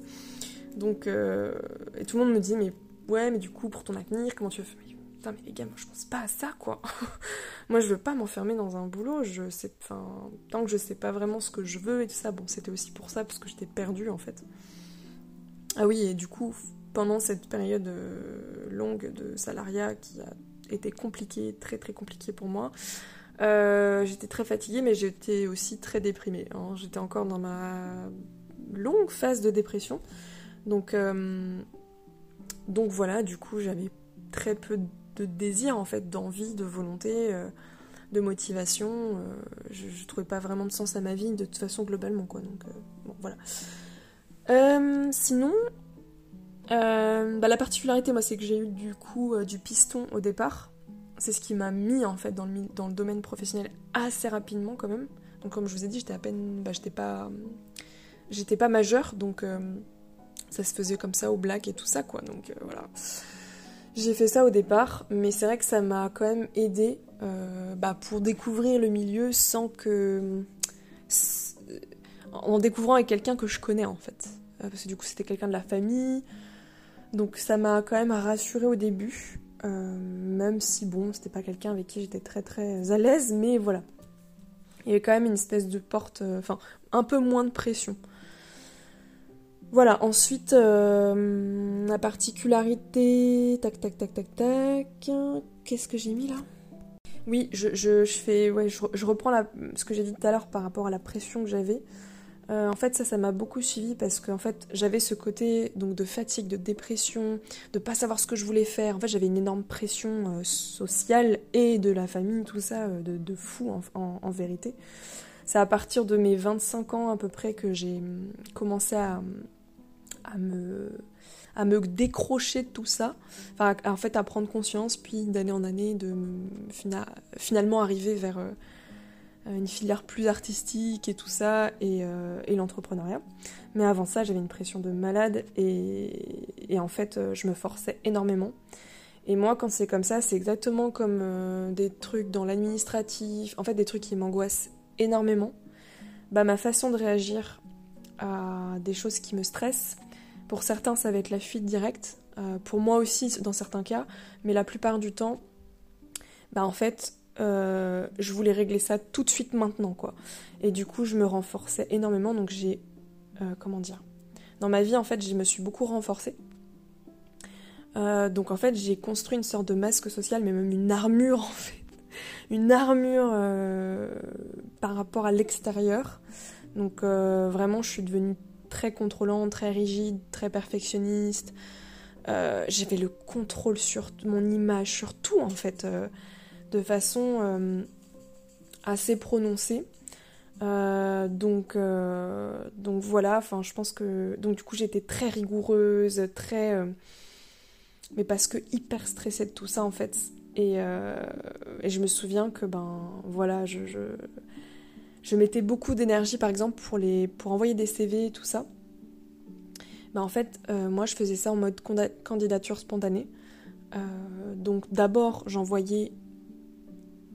Donc, euh, et tout le monde me dit, mais ouais, mais du coup, pour ton avenir, comment tu veux faire? Putain, mais les gars, moi je pense pas à ça quoi. moi je veux pas m'enfermer dans un boulot. Je sais, enfin, tant que je sais pas vraiment ce que je veux et tout ça, bon, c'était aussi pour ça parce que j'étais perdue en fait. Ah oui, et du coup, pendant cette période euh, longue de salariat qui a été compliquée, très très compliquée pour moi, euh, j'étais très fatiguée, mais j'étais aussi très déprimée. Hein. J'étais encore dans ma longue phase de dépression. Donc, euh, donc voilà, du coup, j'avais très peu de désir en fait, d'envie, de volonté, de motivation. Je, ne trouvais pas vraiment de sens à ma vie de toute façon globalement quoi. Donc voilà. sinon, bah, la particularité moi c'est que j'ai eu du coup du piston au départ. C'est ce qui m'a mis en fait dans le, domaine professionnel assez rapidement quand même. Donc comme je vous ai dit, j'étais à peine, bah, j'étais pas, j'étais pas majeure, donc ça se faisait comme ça au black et tout ça quoi. Donc voilà. J'ai fait ça au départ, mais c'est vrai que ça m'a quand même aidé euh, bah, pour découvrir le milieu sans que. en découvrant avec quelqu'un que je connais en fait. Euh, parce que du coup, c'était quelqu'un de la famille. Donc ça m'a quand même rassuré au début. Euh, même si bon, c'était pas quelqu'un avec qui j'étais très très à l'aise, mais voilà. Il y avait quand même une espèce de porte. Enfin, un peu moins de pression. Voilà, ensuite, euh, la particularité. Tac, tac, tac, tac, tac. Qu'est-ce que j'ai mis là? Oui, je, je, fais. Ouais, je, reprends ce que j'ai dit tout à l'heure par rapport à la pression que j'avais. Euh, en fait, ça, ça m'a beaucoup suivi parce qu'en fait, j'avais ce côté donc de fatigue, de dépression, de pas savoir ce que je voulais faire. En fait, j'avais une énorme pression euh, sociale et de la famille, tout ça, de, de, fou en, en, vérité. C'est à partir de mes 25 ans à peu près que j'ai hum, commencé à, à me, à me décrocher de tout ça, enfin, en fait à prendre conscience, puis d'année en année, de finalement arriver vers euh, une filière plus artistique et tout ça, et, euh, et l'entrepreneuriat. Mais avant ça, j'avais une pression de malade, et, et, en fait, euh, je me forçais énormément. Et moi, quand c'est comme ça, c'est exactement comme des trucs dans l'administratif, en fait des trucs qui m'angoissent énormément. Bah, ma façon de réagir à des choses qui me stressent, pour certains, ça va être la fuite directe. Euh, pour moi aussi, dans certains cas. Mais la plupart du temps, bah en fait, euh, je voulais régler ça tout de suite maintenant, quoi. Et du coup, je me renforçais énormément. Donc j'ai... Euh, comment dire Dans ma vie, en fait, je me suis beaucoup renforcée. donc en fait, j'ai construit une sorte de masque social, mais même une armure, en fait. Une armure par rapport à l'extérieur. Donc vraiment, je suis devenue très contrôlant, très rigide, très perfectionniste. Euh, j'avais le contrôle sur mon image, sur tout en fait, euh, de façon euh, assez prononcée. donc, donc voilà, enfin je pense que donc du coup j'étais très rigoureuse, très mais parce que hyper stressée de tout ça en fait. Et, et je me souviens que ben voilà, je, je mettais beaucoup d'énergie par exemple pour, les, pour envoyer des CV et tout ça. Mais en fait, euh, moi je faisais ça en mode candidature spontanée. Euh, donc d'abord j'envoyais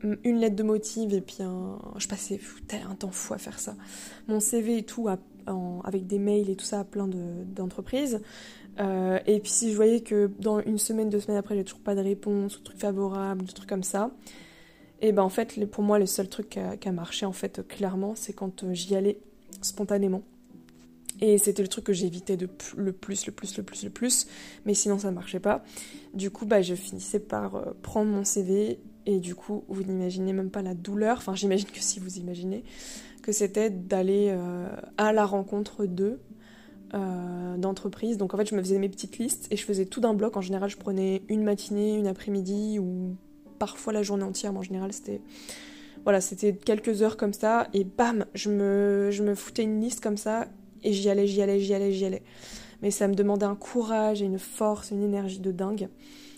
une lettre de motive et puis je passais un temps fou à faire ça. Mon CV et tout avec des mails et tout ça à plein d'entreprises. Euh, et puis si je voyais que dans une semaine, deux semaines après, j'ai toujours pas de réponse, ou de trucs favorables, de trucs comme ça, Et ben en fait, pour moi, le seul truc qui a, marché, en fait, clairement, c'est quand j'y allais spontanément. Et c'était le truc que j'évitais de le plus, le plus, le plus, le plus. Mais sinon, ça ne marchait pas. Du coup, bah, je finissais par prendre mon CV. Et du coup, vous n'imaginez même pas la douleur. Enfin, j'imagine que si vous imaginez, que c'était d'aller à la rencontre d'eux euh, d'entreprise. Donc en fait, je me faisais mes petites listes et je faisais tout d'un bloc. En général, je prenais une matinée, une après-midi ou parfois la journée entière. Mais en général, c'était voilà, c'était quelques heures comme ça et bam, je me, je me foutais une liste comme ça et j'y allais, j'y allais, j'y allais, j'y allais. Mais ça me demandait un courage et une force, une énergie de dingue.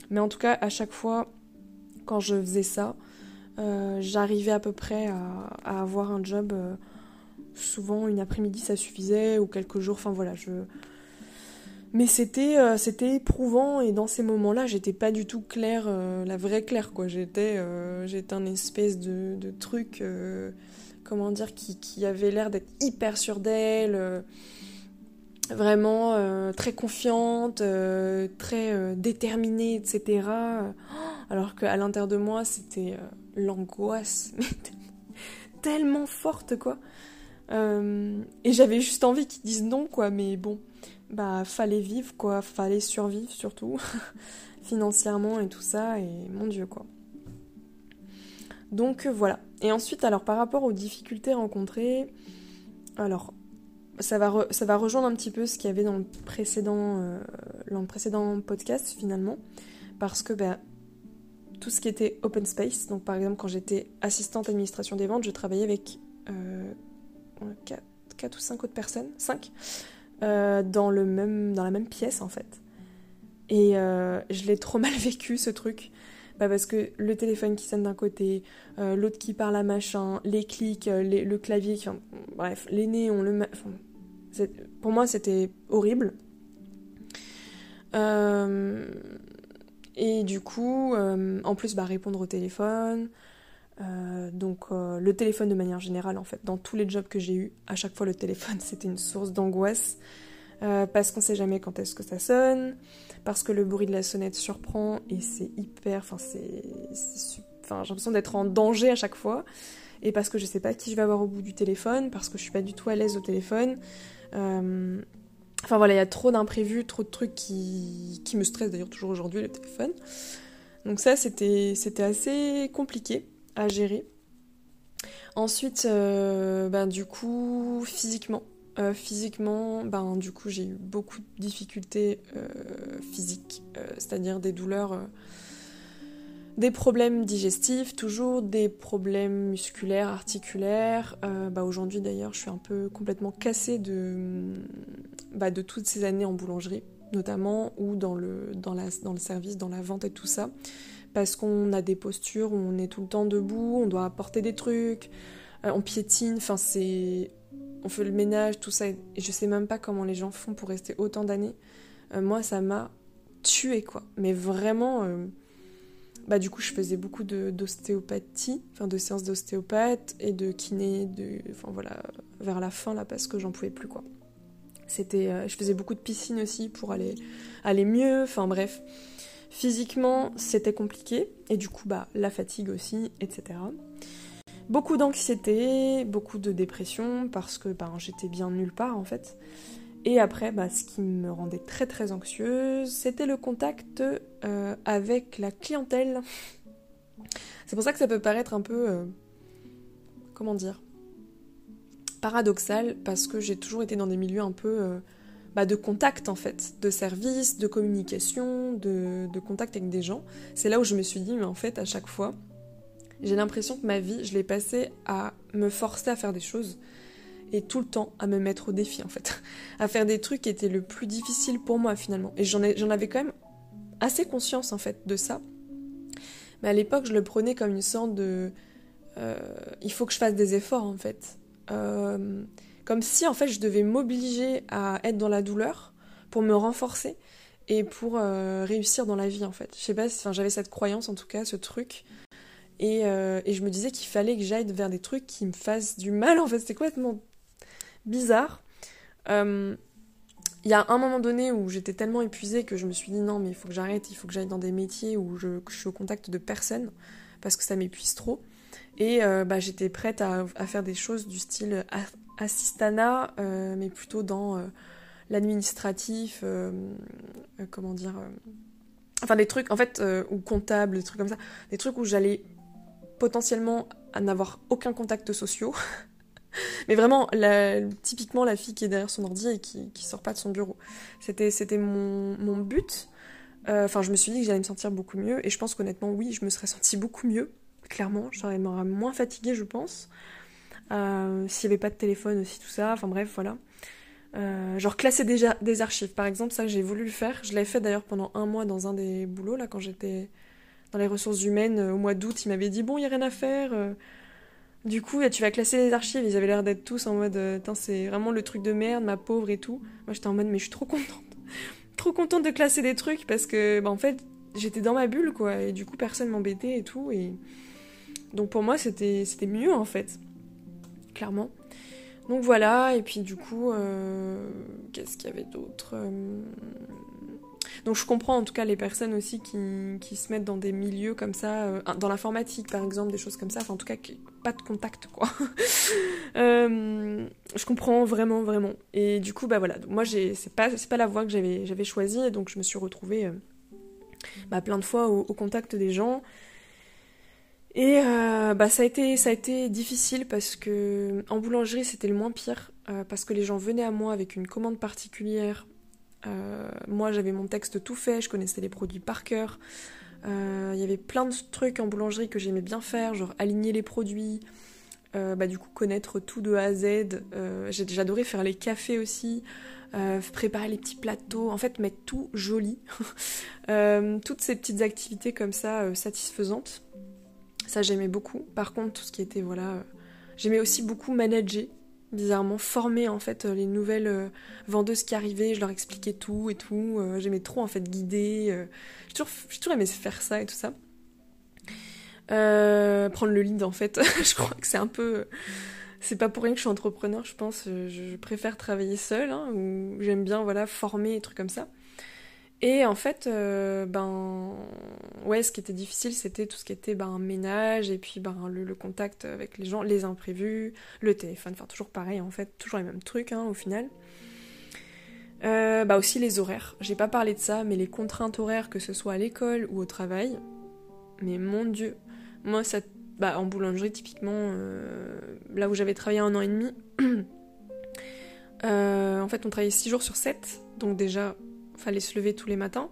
Mais en tout cas, à chaque fois, quand je faisais ça, euh, j'arrivais à peu près à, avoir un job. Euh, souvent une après-midi ça suffisait ou quelques jours enfin voilà mais c'était euh, c'était éprouvant et dans ces moments-là j'étais pas du tout claire la vraie claire quoi j'étais j'étais un espèce de, truc comment dire qui, qui avait l'air d'être hyper sûre d'elle vraiment très confiante très déterminée etc alors qu'à l'intérieur de moi c'était l'angoisse tellement forte quoi euh, et j'avais juste envie qu'ils disent non, quoi, mais bon, bah fallait vivre, quoi, fallait survivre surtout, financièrement et tout ça, et mon dieu, quoi. Donc euh, voilà. Et ensuite, alors par rapport aux difficultés rencontrées, alors ça va, ça va rejoindre un petit peu ce qu'il y avait dans le précédent, euh, dans le précédent podcast finalement, parce que bah, tout ce qui était open space, donc par exemple quand j'étais assistante administration des ventes, je travaillais avec 4, ou 5 autres personnes, 5, euh, dans, le même, dans la même pièce en fait. Et euh, je l'ai trop mal vécu ce truc. Bah parce que le téléphone qui sonne d'un côté, euh, l'autre qui parle à machin, les clics, le clavier, bref, les on le. pour moi, c'était horrible. et du coup, en plus, bah, répondre au téléphone, euh, donc euh, le téléphone de manière générale en fait dans tous les jobs que j'ai eu à chaque fois le téléphone c'était une source d'angoisse euh, parce qu'on sait jamais quand est-ce que ça sonne parce que le bruit de la sonnette surprend et c'est hyper enfin c'est enfin j'ai l'impression d'être en danger à chaque fois et parce que je sais pas qui je vais avoir au bout du téléphone parce que je suis pas du tout à l'aise au téléphone enfin voilà il y a trop d'imprévus trop de trucs qui, qui me stressent d'ailleurs toujours aujourd'hui le téléphone donc ça c'était c'était assez compliqué à gérer. Ensuite, euh, ben, du coup, physiquement. Euh, physiquement, ben, du coup, j'ai eu beaucoup de difficultés euh, physiques, c'est-à-dire des douleurs, des problèmes digestifs, toujours des problèmes musculaires, articulaires. Ben, aujourd'hui, d'ailleurs, je suis un peu complètement cassée de, ben, de toutes ces années en boulangerie, notamment, ou dans le, dans, dans le service, dans la vente et tout ça parce qu'on a des postures où on est tout le temps debout, on doit apporter des trucs, euh, on piétine, enfin c'est... On fait le ménage, tout ça, et je sais même pas comment les gens font pour rester autant d'années. Euh, moi, ça m'a tué, quoi. Mais vraiment... Euh, bah du coup, je faisais beaucoup d'ostéopathie, enfin de séances d'ostéopathe et de kiné, de... Enfin voilà, vers la fin, là, parce que j'en pouvais plus, quoi. C'était... je faisais beaucoup de piscine aussi pour aller, aller mieux, enfin bref... Physiquement, c'était compliqué, et du coup, bah, la fatigue aussi, etc. Beaucoup d'anxiété, beaucoup de dépression, parce que bah, j'étais bien nulle part en fait. Et après, bah, ce qui me rendait très très anxieuse, c'était le contact euh, avec la clientèle. C'est pour ça que ça peut paraître un peu... Euh, comment dire Paradoxal, parce que j'ai toujours été dans des milieux un peu... Euh, bah, de contact en fait, de service, de communication, de, contact avec des gens. C'est là où je me suis dit, mais en fait, à chaque fois, j'ai l'impression que ma vie, je l'ai passée à me forcer à faire des choses et tout le temps à me mettre au défi en fait, à faire des trucs qui étaient le plus difficile pour moi finalement. Et j'en avais quand même assez conscience en fait de ça. Mais à l'époque, je le prenais comme une sorte de... Euh, il faut que je fasse des efforts en fait. Euh, comme si en fait je devais m'obliger à être dans la douleur pour me renforcer et pour euh, réussir dans la vie en fait. Je sais pas, enfin, j'avais cette croyance en tout cas, ce truc. Et, euh, et je me disais qu'il fallait que j'aille vers des trucs qui me fassent du mal en fait. C'était complètement bizarre. Euh, il y a un moment donné où j'étais tellement épuisée que je me suis dit non mais il faut que j'arrête, il faut que j'aille dans des métiers où je, suis au contact de personnes parce que ça m'épuise trop. Et bah, j'étais prête à, faire des choses du style assistana, mais plutôt dans l'administratif, comment dire, enfin des trucs en fait, ou comptable, des trucs comme ça, des trucs où j'allais potentiellement n'avoir aucun contact social. Mais vraiment, typiquement la fille qui est derrière son ordi et qui, qui sort pas de son bureau. C'était, c'était mon, mon but. Euh, enfin, je me suis dit que j'allais me sentir beaucoup mieux. Et je pense qu'honnêtement, oui, je me serais sentie beaucoup mieux. Clairement, j'aurais moins fatiguée, je pense. Euh, s'il n'y avait pas de téléphone aussi, tout ça. Enfin bref, voilà. Euh, genre classer des, des, archives, par exemple, ça j'ai voulu le faire. Je l'avais fait d'ailleurs pendant un mois dans un des boulots, là, quand j'étais les ressources humaines au mois d'août. Il m'avait dit, bon, il n'y a rien à faire du coup, tu vas classer les archives. Ils avaient l'air d'être tous en mode, euh, c'est vraiment le truc de merde, ma pauvre et tout. Moi, j'étais en mode, mais je suis trop contente. trop contente de classer des trucs parce que, bah, en fait, j'étais dans ma bulle, quoi. Et du coup, personne m'embêtait et tout. Et donc, pour moi, c'était mieux, en fait. Clairement. Donc voilà, et puis du coup, euh, qu'est-ce qu'il y avait d'autre euh, donc je comprends en tout cas les personnes aussi qui, se mettent dans des milieux comme ça, euh, dans l'informatique par exemple, des choses comme ça, enfin en tout cas pas de contact quoi. Euh, je comprends vraiment vraiment. Et du coup bah voilà, moi c'est pas pas la voie que j'avais choisie, donc je me suis retrouvée euh, bah, plein de fois au, contact des gens. Et bah ça a été ça a été difficile parce que en boulangerie c'était le moins pire parce que les gens venaient à moi avec une commande particulière euh, moi, j'avais mon texte tout fait, je connaissais les produits par cœur. Euh, il y avait plein de trucs en boulangerie que j'aimais bien faire, genre aligner les produits, euh, bah, du coup connaître tout de A à Z. J'adorais faire les cafés aussi, préparer les petits plateaux, en fait mettre tout joli. toutes ces petites activités comme ça satisfaisantes. Ça j'aimais beaucoup. Par contre, tout ce qui était voilà, j'aimais aussi beaucoup manager bizarrement former en fait les nouvelles euh, vendeuses qui arrivaient, je leur expliquais tout et tout, euh, j'aimais trop en fait guider, euh, j'ai toujours, aimé faire ça et tout ça. prendre le lead en fait, je crois que c'est un peu... C'est pas pour rien que je suis entrepreneur, je pense. Je, préfère travailler seule, hein, j'aime bien voilà former et trucs comme ça. Et en fait, euh, ben, ouais, ce qui était difficile, c'était tout ce qui était ben, ménage et puis ben, le, contact avec les gens, les imprévus, le téléphone, enfin toujours pareil en fait, toujours les mêmes trucs hein, au final. Euh, bah aussi les horaires. J'ai pas parlé de ça, mais les contraintes horaires, que ce soit à l'école ou au travail, mais mon dieu, moi ça, bah, en boulangerie typiquement, euh, là où j'avais travaillé un an et demi, en fait on travaillait 6 jours sur 7, donc déjà fallait se lever tous les matins.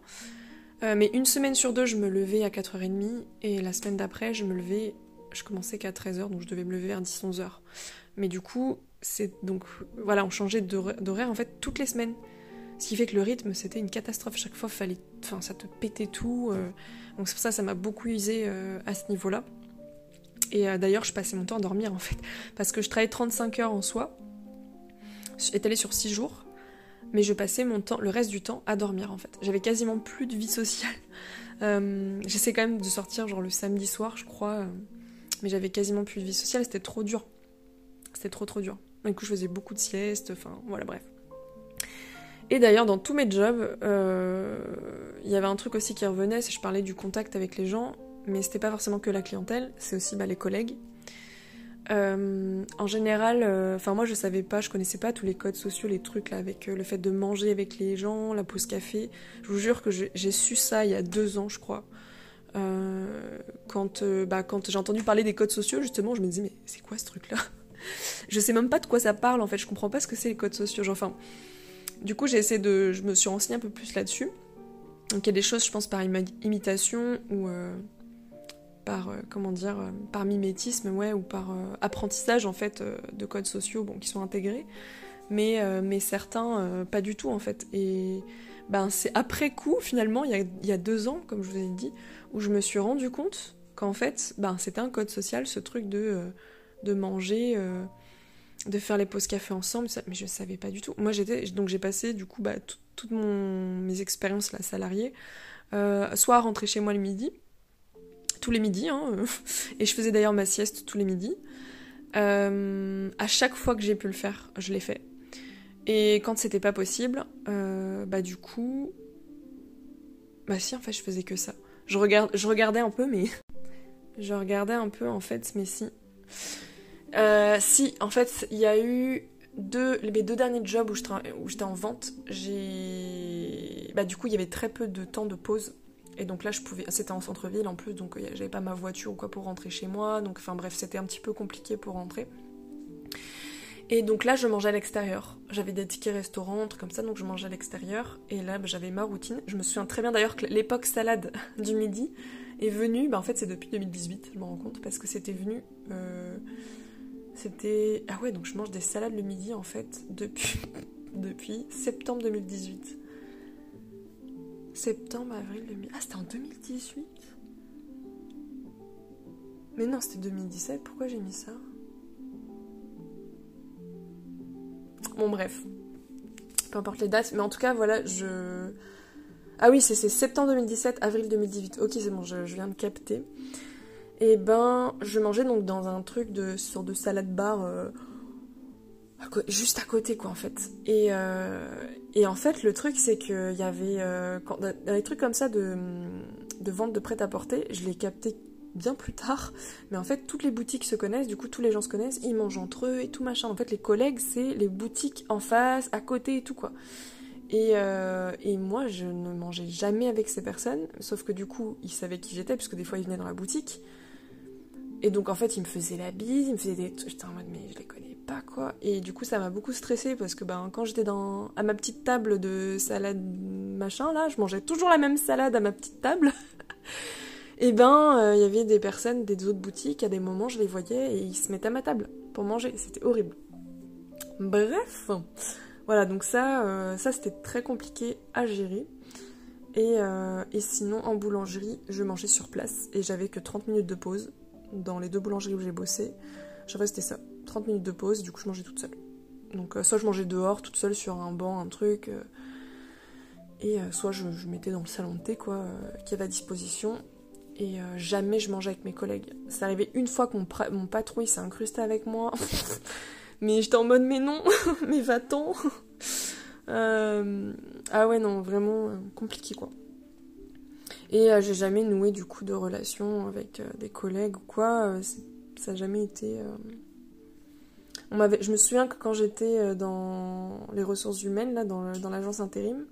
Euh, mais une semaine sur deux, je me levais à 4h30 et la semaine d'après, je me levais, je commençais qu'à 13h, donc je devais me lever vers 10-11h. Mais du coup, c'est donc voilà, on changeait d'horaire en fait toutes les semaines. Ce qui fait que le rythme, c'était une catastrophe. Chaque fois, fallait, enfin, ça te pétait tout. Euh. donc c'est pour ça ça m'a beaucoup usé euh, à ce niveau-là. Et d'ailleurs, je passais mon temps à dormir en fait. Parce que je travaillais 35 heures en soi, étalé sur 6 jours mais je passais mon temps, le reste du temps à dormir en fait. J'avais quasiment plus de vie sociale. Euh, j'essaie quand même de sortir genre le samedi soir, je crois, euh, mais j'avais quasiment plus de vie sociale, c'était trop dur. C'était trop trop dur. Du coup, je faisais beaucoup de siestes, enfin voilà, bref. Et d'ailleurs, dans tous mes jobs, euh, il y avait un truc aussi qui revenait, c'est je parlais du contact avec les gens, mais c'était pas forcément que la clientèle, c'est aussi bah, les collègues. Euh, en général, euh, enfin moi je savais pas, je connaissais pas tous les codes sociaux, les trucs là avec euh, le fait de manger avec les gens, la pause café. Je vous jure que j'ai su ça il y a deux ans, je crois. quand bah, quand j'ai entendu parler des codes sociaux, justement, je me disais mais c'est quoi ce truc là Je sais même pas de quoi ça parle en fait, je comprends pas ce que c'est les codes sociaux. Enfin, du coup j'ai essayé de, je me suis renseignée un peu plus là-dessus. Donc il y a des choses, je pense par imitation ou par euh, comment dire euh, par mimétisme ouais ou par euh, apprentissage en fait de codes sociaux bon qui sont intégrés. Mais mais certains pas du tout en fait. Et ben c'est après coup finalement il y, a, y, a, deux ans comme je vous ai dit où je me suis rendu compte qu'en fait ben c'était un code social ce truc de de manger de faire les pauses café ensemble mais je savais pas du tout. Moi j'étais donc j'ai passé du coup bah, toutes mon, mes expériences là salariées soit à rentrer chez moi le midi tous les midis, hein, et je faisais d'ailleurs ma sieste tous les midis. Euh, à chaque fois que j'ai pu le faire, je l'ai fait. Et quand c'était pas possible, euh, bah du coup, bah si en fait je faisais que ça. Je, je regardais un peu, mais Je regardais un peu en fait, mais si. Euh, si, en fait, il y a eu deux, mes deux derniers jobs où j'étais en vente. J'ai. Bah, du coup, il y avait très peu de temps de pause. Et donc là, je pouvais. C'était en centre-ville en plus, donc j'avais pas ma voiture ou quoi pour rentrer chez moi. Donc, enfin bref, c'était un petit peu compliqué pour rentrer. Et donc là, je mangeais à l'extérieur. J'avais des tickets restaurants, trucs comme ça, donc je mangeais à l'extérieur. Et là, bah, j'avais ma routine. Je me souviens très bien d'ailleurs que l'époque salade du midi est venue. Bah, en fait, c'est depuis 2018, je me rends compte, parce que c'était venu. Euh, c'était. Ah ouais, donc je mange des salades le midi en fait depuis, depuis septembre 2018. Septembre, avril, 2000. Ah, c'était en 2018 Mais non, c'était 2017. Pourquoi j'ai mis ça? Bon, bref. Peu importe les dates, mais en tout cas, voilà, je. Ah oui, c'est septembre 2017, avril 2018. Ok, c'est bon, je, viens de capter. Et ben, je mangeais donc dans un truc de sorte de salade bar. Euh, juste à côté, quoi, en fait. Et, euh, en fait, le truc, c'est qu'il y avait. Euh, trucs comme ça de, vente de prêt-à-porter, je l'ai capté bien plus tard. Mais en fait, toutes les boutiques se connaissent, du coup, tous les gens se connaissent, ils mangent entre eux et tout machin. En fait, les collègues, c'est les boutiques en face, à côté et tout, quoi. Et, euh, moi, je ne mangeais jamais avec ces personnes, sauf que du coup, ils savaient qui j'étais, puisque des fois, ils venaient dans la boutique. Et donc, en fait, ils me faisaient la bise, ils me faisaient des J'étais en mode, mais je les connais pas, quoi. Et du coup, ça m'a beaucoup stressée, parce que ben, quand j'étais dans... à ma petite table de salade machin, là, je mangeais toujours la même salade à ma petite table. et ben il euh, y avait des personnes des autres boutiques, à des moments je les voyais et ils se mettaient à ma table pour manger, c'était horrible. Bref, voilà, donc ça, euh, c'était très compliqué à gérer. Et, euh, et, sinon, en boulangerie, je mangeais sur place et j'avais que 30 minutes de pause dans les deux boulangeries où j'ai bossé. Je restais ça, 30 minutes de pause, du coup je mangeais toute seule. Donc soit je mangeais dehors, toute seule sur un banc, un truc, et soit je, mettais dans le salon de thé, quoi, qui avait à disposition, et euh, jamais je mangeais avec mes collègues. C'est arrivé une fois que mon, mon patron il s'est incrusté avec moi. mais j'étais en mode mais non, mais va-t'en. Euh, ah ouais non, vraiment euh, compliqué quoi. Et j'ai jamais noué du coup de relation avec des collègues ou quoi. ça n'a jamais été... Je me souviens que quand j'étais dans les ressources humaines, là, dans, l'agence intérim,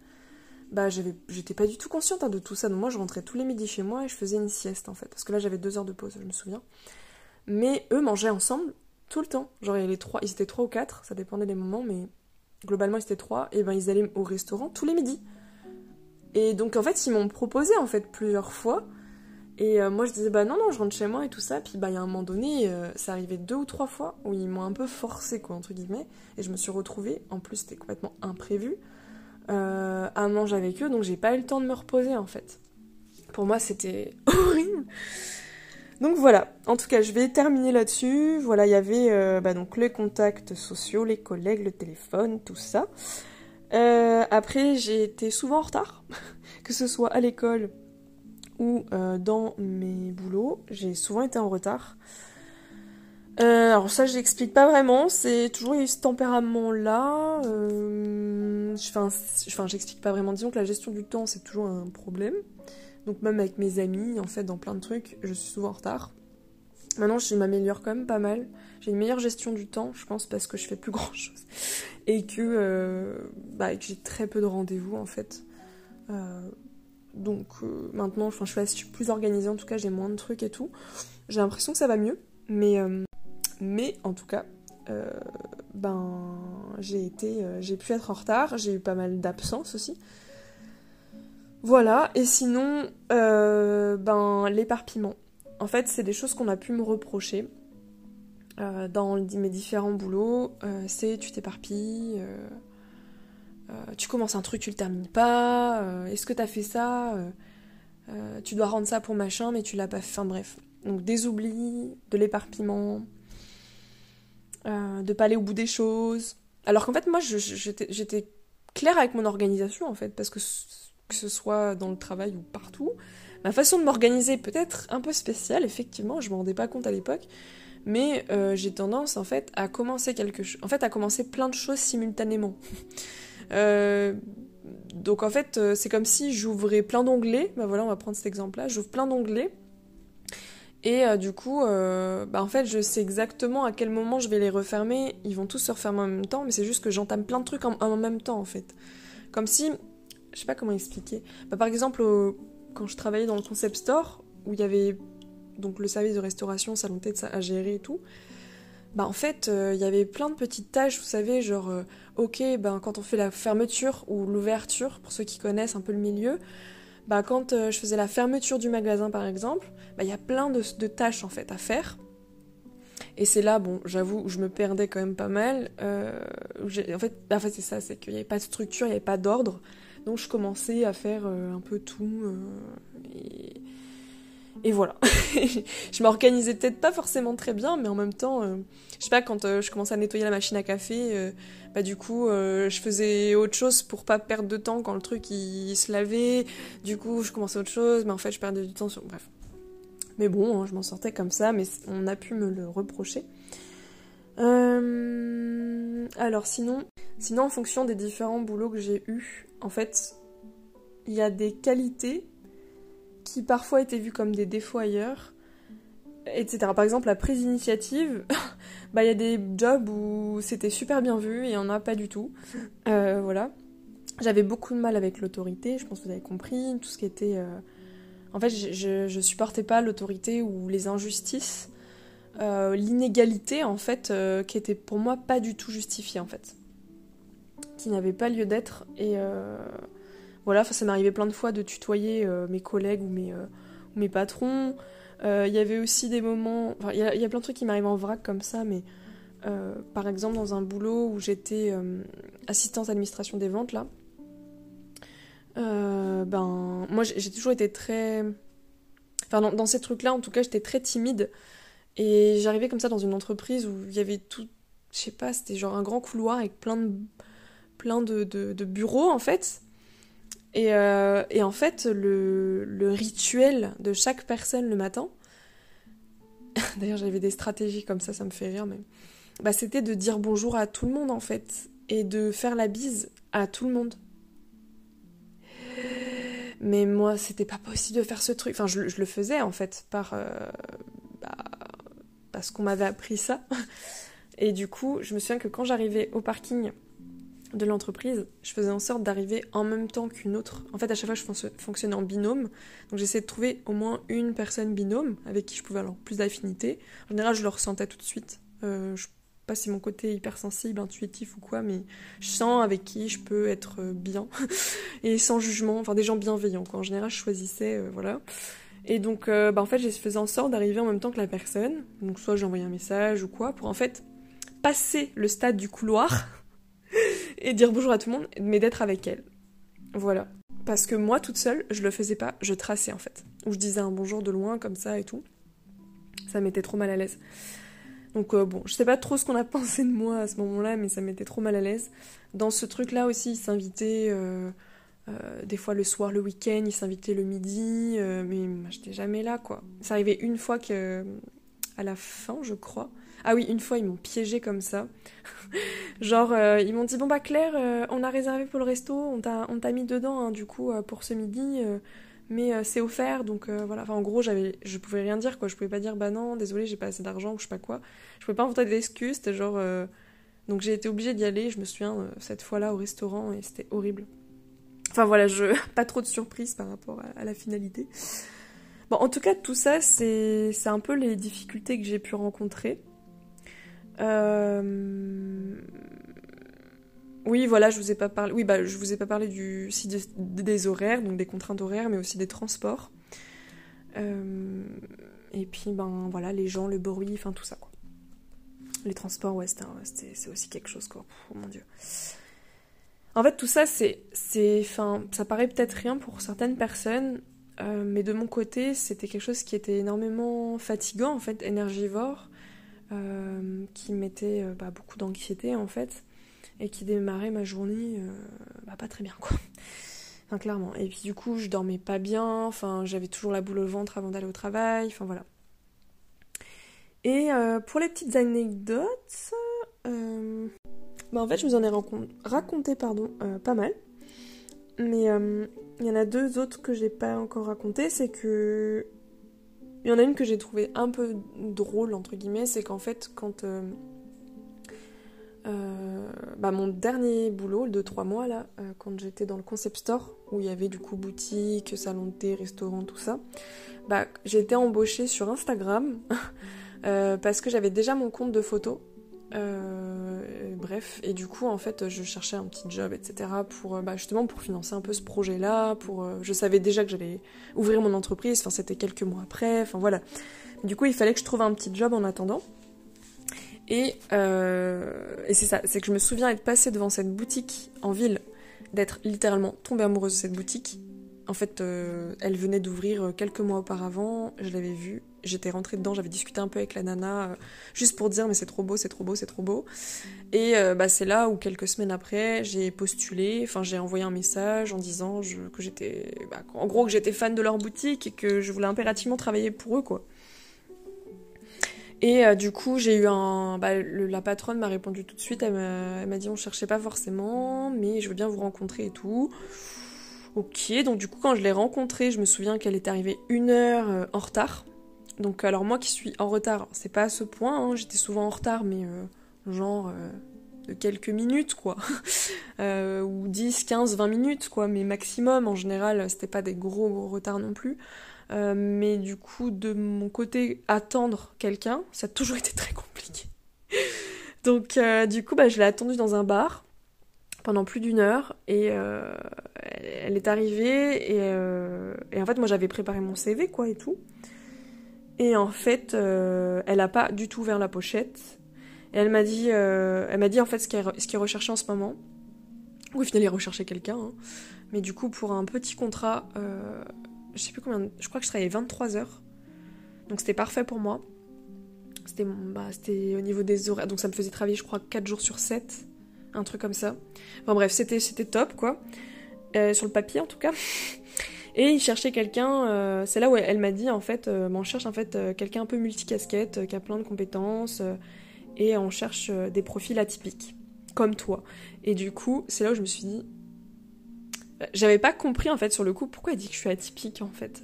bah j'étais pas du tout consciente hein, de tout ça. Donc moi je rentrais tous les midis chez moi et je faisais une sieste en fait. Parce que là j'avais deux heures de pause, je me souviens. Mais eux mangeaient ensemble tout le temps. Genre les trois, ils étaient trois ou quatre, ça dépendait des moments, mais globalement ils étaient trois. Et ben ils allaient au restaurant tous les midis. Et donc en fait ils m'ont proposé en fait plusieurs fois. Et euh, moi je disais bah non non je rentre chez moi et tout ça. Puis bah il y a un moment donné, euh, ça arrivait deux ou trois fois où ils m'ont un peu forcé quoi entre guillemets. Et je me suis retrouvée, en plus c'était complètement imprévu euh, à manger avec eux, donc j'ai pas eu le temps de me reposer en fait. Pour moi, c'était horrible. Donc voilà, en tout cas, je vais terminer là-dessus. Voilà, il y avait euh, bah, donc les contacts sociaux, les collègues, le téléphone, tout ça. Euh, après, j'ai été souvent en retard, que ce soit à l'école ou dans mes boulots. J'ai souvent été en retard. Euh, alors ça, je l'explique pas vraiment. C'est toujours eu ce tempérament-là. Euh, enfin, j'explique pas vraiment. Disons que la gestion du temps, c'est toujours un problème. Donc même avec mes amis, en fait, dans plein de trucs, je suis souvent en retard. Maintenant, je m'améliore quand même pas mal. J'ai une meilleure gestion du temps, je pense, parce que je fais plus grand chose et que, euh, bah, que j'ai très peu de rendez-vous en fait. Donc maintenant, enfin, je suis plus organisée. En tout cas, j'ai moins de trucs et tout. J'ai l'impression que ça va mieux, mais mais en tout cas, euh, ben, j'ai été, euh, j'ai pu être en retard, j'ai eu pas mal d'absences aussi. Voilà, et sinon, euh, ben, l'éparpillement. En fait, c'est des choses qu'on a pu me reprocher dans mes différents boulots. c'est tu t'éparpilles, tu commences un truc, tu le termines pas, est-ce que t'as fait ça Tu dois rendre ça pour machin, mais tu l'as pas fait. Enfin bref. Donc des oublis, de l'éparpillement, euh, de pas aller au bout des choses. Alors qu'en fait, moi, j'étais claire avec mon organisation, en fait, parce que que ce soit dans le travail ou partout, ma façon de m'organiser peut être un peu spéciale, effectivement, je m'en rendais pas compte à l'époque, mais euh, j'ai tendance, en fait, à commencer quelque en fait, à commencer plein de choses simultanément. Euh, donc, en fait, c'est comme si j'ouvrais plein d'onglets, bah voilà, on va prendre cet exemple-là, j'ouvre plein d'onglets, Et euh, du coup, euh, bah, en fait, je sais exactement à quel moment je vais les refermer. Ils vont tous se refermer en même temps, mais c'est juste que j'entame plein de trucs en, même temps, en fait. Comme si, je sais pas comment expliquer. Bah, par exemple, quand je travaillais dans le concept store, où il y avait donc le service de restauration, salon de à gérer et tout, bah en fait, euh, il y avait plein de petites tâches, vous savez, genre, ok, ben quand on fait la fermeture ou l'ouverture, pour ceux qui connaissent un peu le milieu, bah, quand euh, je faisais la fermeture du magasin par exemple, bah, il y a plein de, tâches en fait à faire. Et c'est là, bon, j'avoue, je me perdais quand même pas mal. Euh, en fait, en fait c'est ça, c'est qu'il n'y avait pas de structure, il n'y avait pas d'ordre. Donc je commençais à faire euh, un peu tout. et et voilà. je m'organisais peut-être pas forcément très bien, mais en même temps, euh, je sais pas, quand euh, je commençais à nettoyer la machine à café, euh, bah du coup, je faisais autre chose pour pas perdre de temps quand le truc il, se lavait. Du coup, je commençais autre chose, mais en fait, je perdais du temps sur. Bref. Mais bon, hein, je m'en sortais comme ça, mais on a pu me le reprocher. Alors sinon, sinon en fonction des différents boulots que j'ai eus, en fait, il y a des qualités qui parfois étaient vus comme des défauts ailleurs, etc. Par exemple, la prise d'initiative, bah il y a des jobs où c'était super bien vu et il n'y en a pas du tout. Euh, voilà. J'avais beaucoup de mal avec l'autorité, je pense que vous avez compris, tout ce qui était... Euh, en fait, je, je, supportais pas l'autorité ou les injustices, euh, l'inégalité en fait, qui était pour moi pas du tout justifiée en fait, qui n'avait pas lieu d'être et voilà, ça m'arrivait plein de fois de tutoyer euh, mes collègues ou mes, euh, patrons. Euh, il y avait aussi des moments. Il y, a plein de trucs qui m'arrivent en vrac comme ça, mais par exemple, dans un boulot où j'étais assistante administration des ventes, là, ben, moi j'ai toujours été très. Enfin, dans, ces trucs-là, en tout cas, j'étais très timide. Et j'arrivais comme ça dans une entreprise où il y avait tout. Je sais pas, c'était genre un grand couloir avec plein de, plein de, de bureaux, en fait. Euh, et, en fait, le, rituel de chaque personne le matin, d'ailleurs j'avais des stratégies comme ça, ça me fait rire, mais bah, c'était de dire bonjour à tout le monde en fait, et de faire la bise à tout le monde. Mais moi, c'était pas possible de faire ce truc. Enfin, je, le faisais en fait, par, euh, bah, parce qu'on m'avait appris ça. Et du coup, je me souviens que quand j'arrivais au parking de l'entreprise, je faisais en sorte d'arriver en même temps qu'une autre. En fait, à chaque fois, je fonctionnais en binôme. Donc, j'essayais de trouver au moins une personne binôme avec qui je pouvais avoir plus d'affinité. En général, je le ressentais tout de suite. Euh, je sais pas si mon côté hypersensible, intuitif ou quoi, mais je sens avec qui je peux être euh, bien et sans jugement. Enfin, des gens bienveillants. Quoi. En général, je choisissais, euh, voilà. Et donc, bah, en fait, je faisais en sorte d'arriver en même temps que la personne. Donc, soit j'envoyais un message ou quoi, pour en fait passer le stade du couloir et dire bonjour à tout le monde, mais d'être avec elle. Voilà. Parce que moi, toute seule, je le faisais pas, je traçais en fait. Ou je disais un bonjour de loin, comme ça et tout. Ça m'était trop mal à l'aise. Donc euh, bon, je sais pas trop ce qu'on a pensé de moi à ce moment-là, mais ça m'était trop mal à l'aise. Dans ce truc-là aussi, il s'invitait euh, euh, des fois le soir, le week-end, il s'invitait le midi, mais moi j'étais jamais là quoi. Ça arrivait une fois que, à la fin, je crois, ah oui, une fois, ils m'ont piégé comme ça. Genre, euh, ils m'ont dit Bon, bah, Claire, euh, on a réservé pour le resto, on t'a mis dedans, hein, du coup, euh, pour ce midi, mais c'est offert, donc voilà. Enfin, en gros, je pouvais rien dire, quoi. Je pouvais pas dire Bah, non, désolé, j'ai pas assez d'argent, ou je sais pas quoi. Je pouvais pas inventer d'excuses, c'était genre. Donc, j'ai été obligée d'y aller, je me souviens, cette fois-là, au restaurant, et c'était horrible. Enfin, voilà, je. pas trop de surprise par rapport à, à la finalité. Bon, en tout cas, tout ça, c'est un peu les difficultés que j'ai pu rencontrer. Euh, oui, voilà, je vous ai pas parlé. Oui, bah, je vous ai pas parlé du si des, horaires, donc des contraintes horaires, mais aussi des transports. Euh, et puis, ben voilà, les gens, le bruit, enfin tout ça quoi. Les transports, ouais, c'est aussi quelque chose quoi. Oh mon dieu. En fait, tout ça, c'est, c'est, ça paraît peut-être rien pour certaines personnes, euh, mais de mon côté, c'était quelque chose qui était énormément fatigant, en fait, énergivore. Euh, qui mettait euh, bah, beaucoup d'anxiété en fait et qui démarrait ma journée euh, bah, pas très bien quoi. Enfin, clairement. Et puis du coup, je dormais pas bien, enfin, j'avais toujours la boule au ventre avant d'aller au travail, enfin voilà. Et pour les petites anecdotes, bah, en fait, je vous en ai raconté pardon, pas mal. Mais il y en a deux autres que j'ai pas encore raconté, c'est que Il y en a une que j'ai trouvée un peu drôle, entre guillemets, c'est qu'en fait, quand. Euh, euh, bah, mon dernier boulot de trois mois, là, euh, quand j'étais dans le concept store, où il y avait du coup boutique, salon de thé, restaurant, tout ça, bah, j'ai été embauchée sur Instagram parce que j'avais déjà mon compte de photos euh, bref, et du coup, en fait, je cherchais un petit job, etc. pour euh, bah, justement pour financer un peu ce projet-là. Pour, euh, je savais déjà que j'allais ouvrir mon entreprise. Enfin, c'était quelques mois après. Enfin voilà. Du coup, il fallait que je trouve un petit job en attendant. Et, et c'est ça, c'est que je me souviens être passée devant cette boutique en ville, d'être littéralement tombée amoureuse de cette boutique. En fait, elle venait d'ouvrir quelques mois auparavant. Je l'avais vue j'étais rentrée dedans, j'avais discuté un peu avec la nana, euh, juste pour dire mais c'est trop beau, c'est trop beau, c'est trop beau. Et euh, bah, c'est là où quelques semaines après, j'ai postulé, enfin j'ai envoyé un message en disant que j'étais, bah, en gros que j'étais fan de leur boutique et que je voulais impérativement travailler pour eux quoi. Et euh, du coup, j'ai eu un. Bah, la patronne m'a répondu tout de suite. Elle m'a dit on cherchait pas forcément, mais je veux bien vous rencontrer et tout. Ok, donc du coup, quand je l'ai rencontrée, je me souviens qu'elle est arrivée une heure en retard. Donc alors moi qui suis en retard, c'est pas à ce point, hein, j'étais souvent en retard, mais euh, genre euh, de quelques minutes quoi. Euh, ou 10, 15, 20 minutes quoi, mais maximum en général, c'était pas des gros gros retards non plus. mais du coup, de mon côté, attendre quelqu'un, ça a toujours été très compliqué. Donc du coup, bah, je l'ai attendue dans un bar pendant plus d'une heure et elle est arrivée et, et en fait moi j'avais préparé mon CV quoi et tout et en fait, euh, elle a pas du tout ouvert la pochette. Et elle m'a dit, euh, elle m'a dit en fait ce qu'elle ce recherchait en ce moment. Au final, il recherchait quelqu'un. Hein. Mais du coup, pour un petit contrat, euh, je sais plus combien, je crois que je travaillais 23 heures. Donc c'était parfait pour moi. C'était bah, au niveau des horaires. Donc ça me faisait travailler, je crois, 4 jours sur 7. Un truc comme ça. Enfin bref, c'était top quoi. sur le papier en tout cas. Et il cherchait quelqu'un, euh, c'est là où elle m'a dit en fait, euh, on cherche en fait euh, quelqu'un un peu multicasquette, qui a plein de compétences, et on cherche des profils atypiques, comme toi. Et du coup, c'est là où je me suis dit, j'avais pas compris en fait sur le coup pourquoi elle dit que je suis atypique en fait.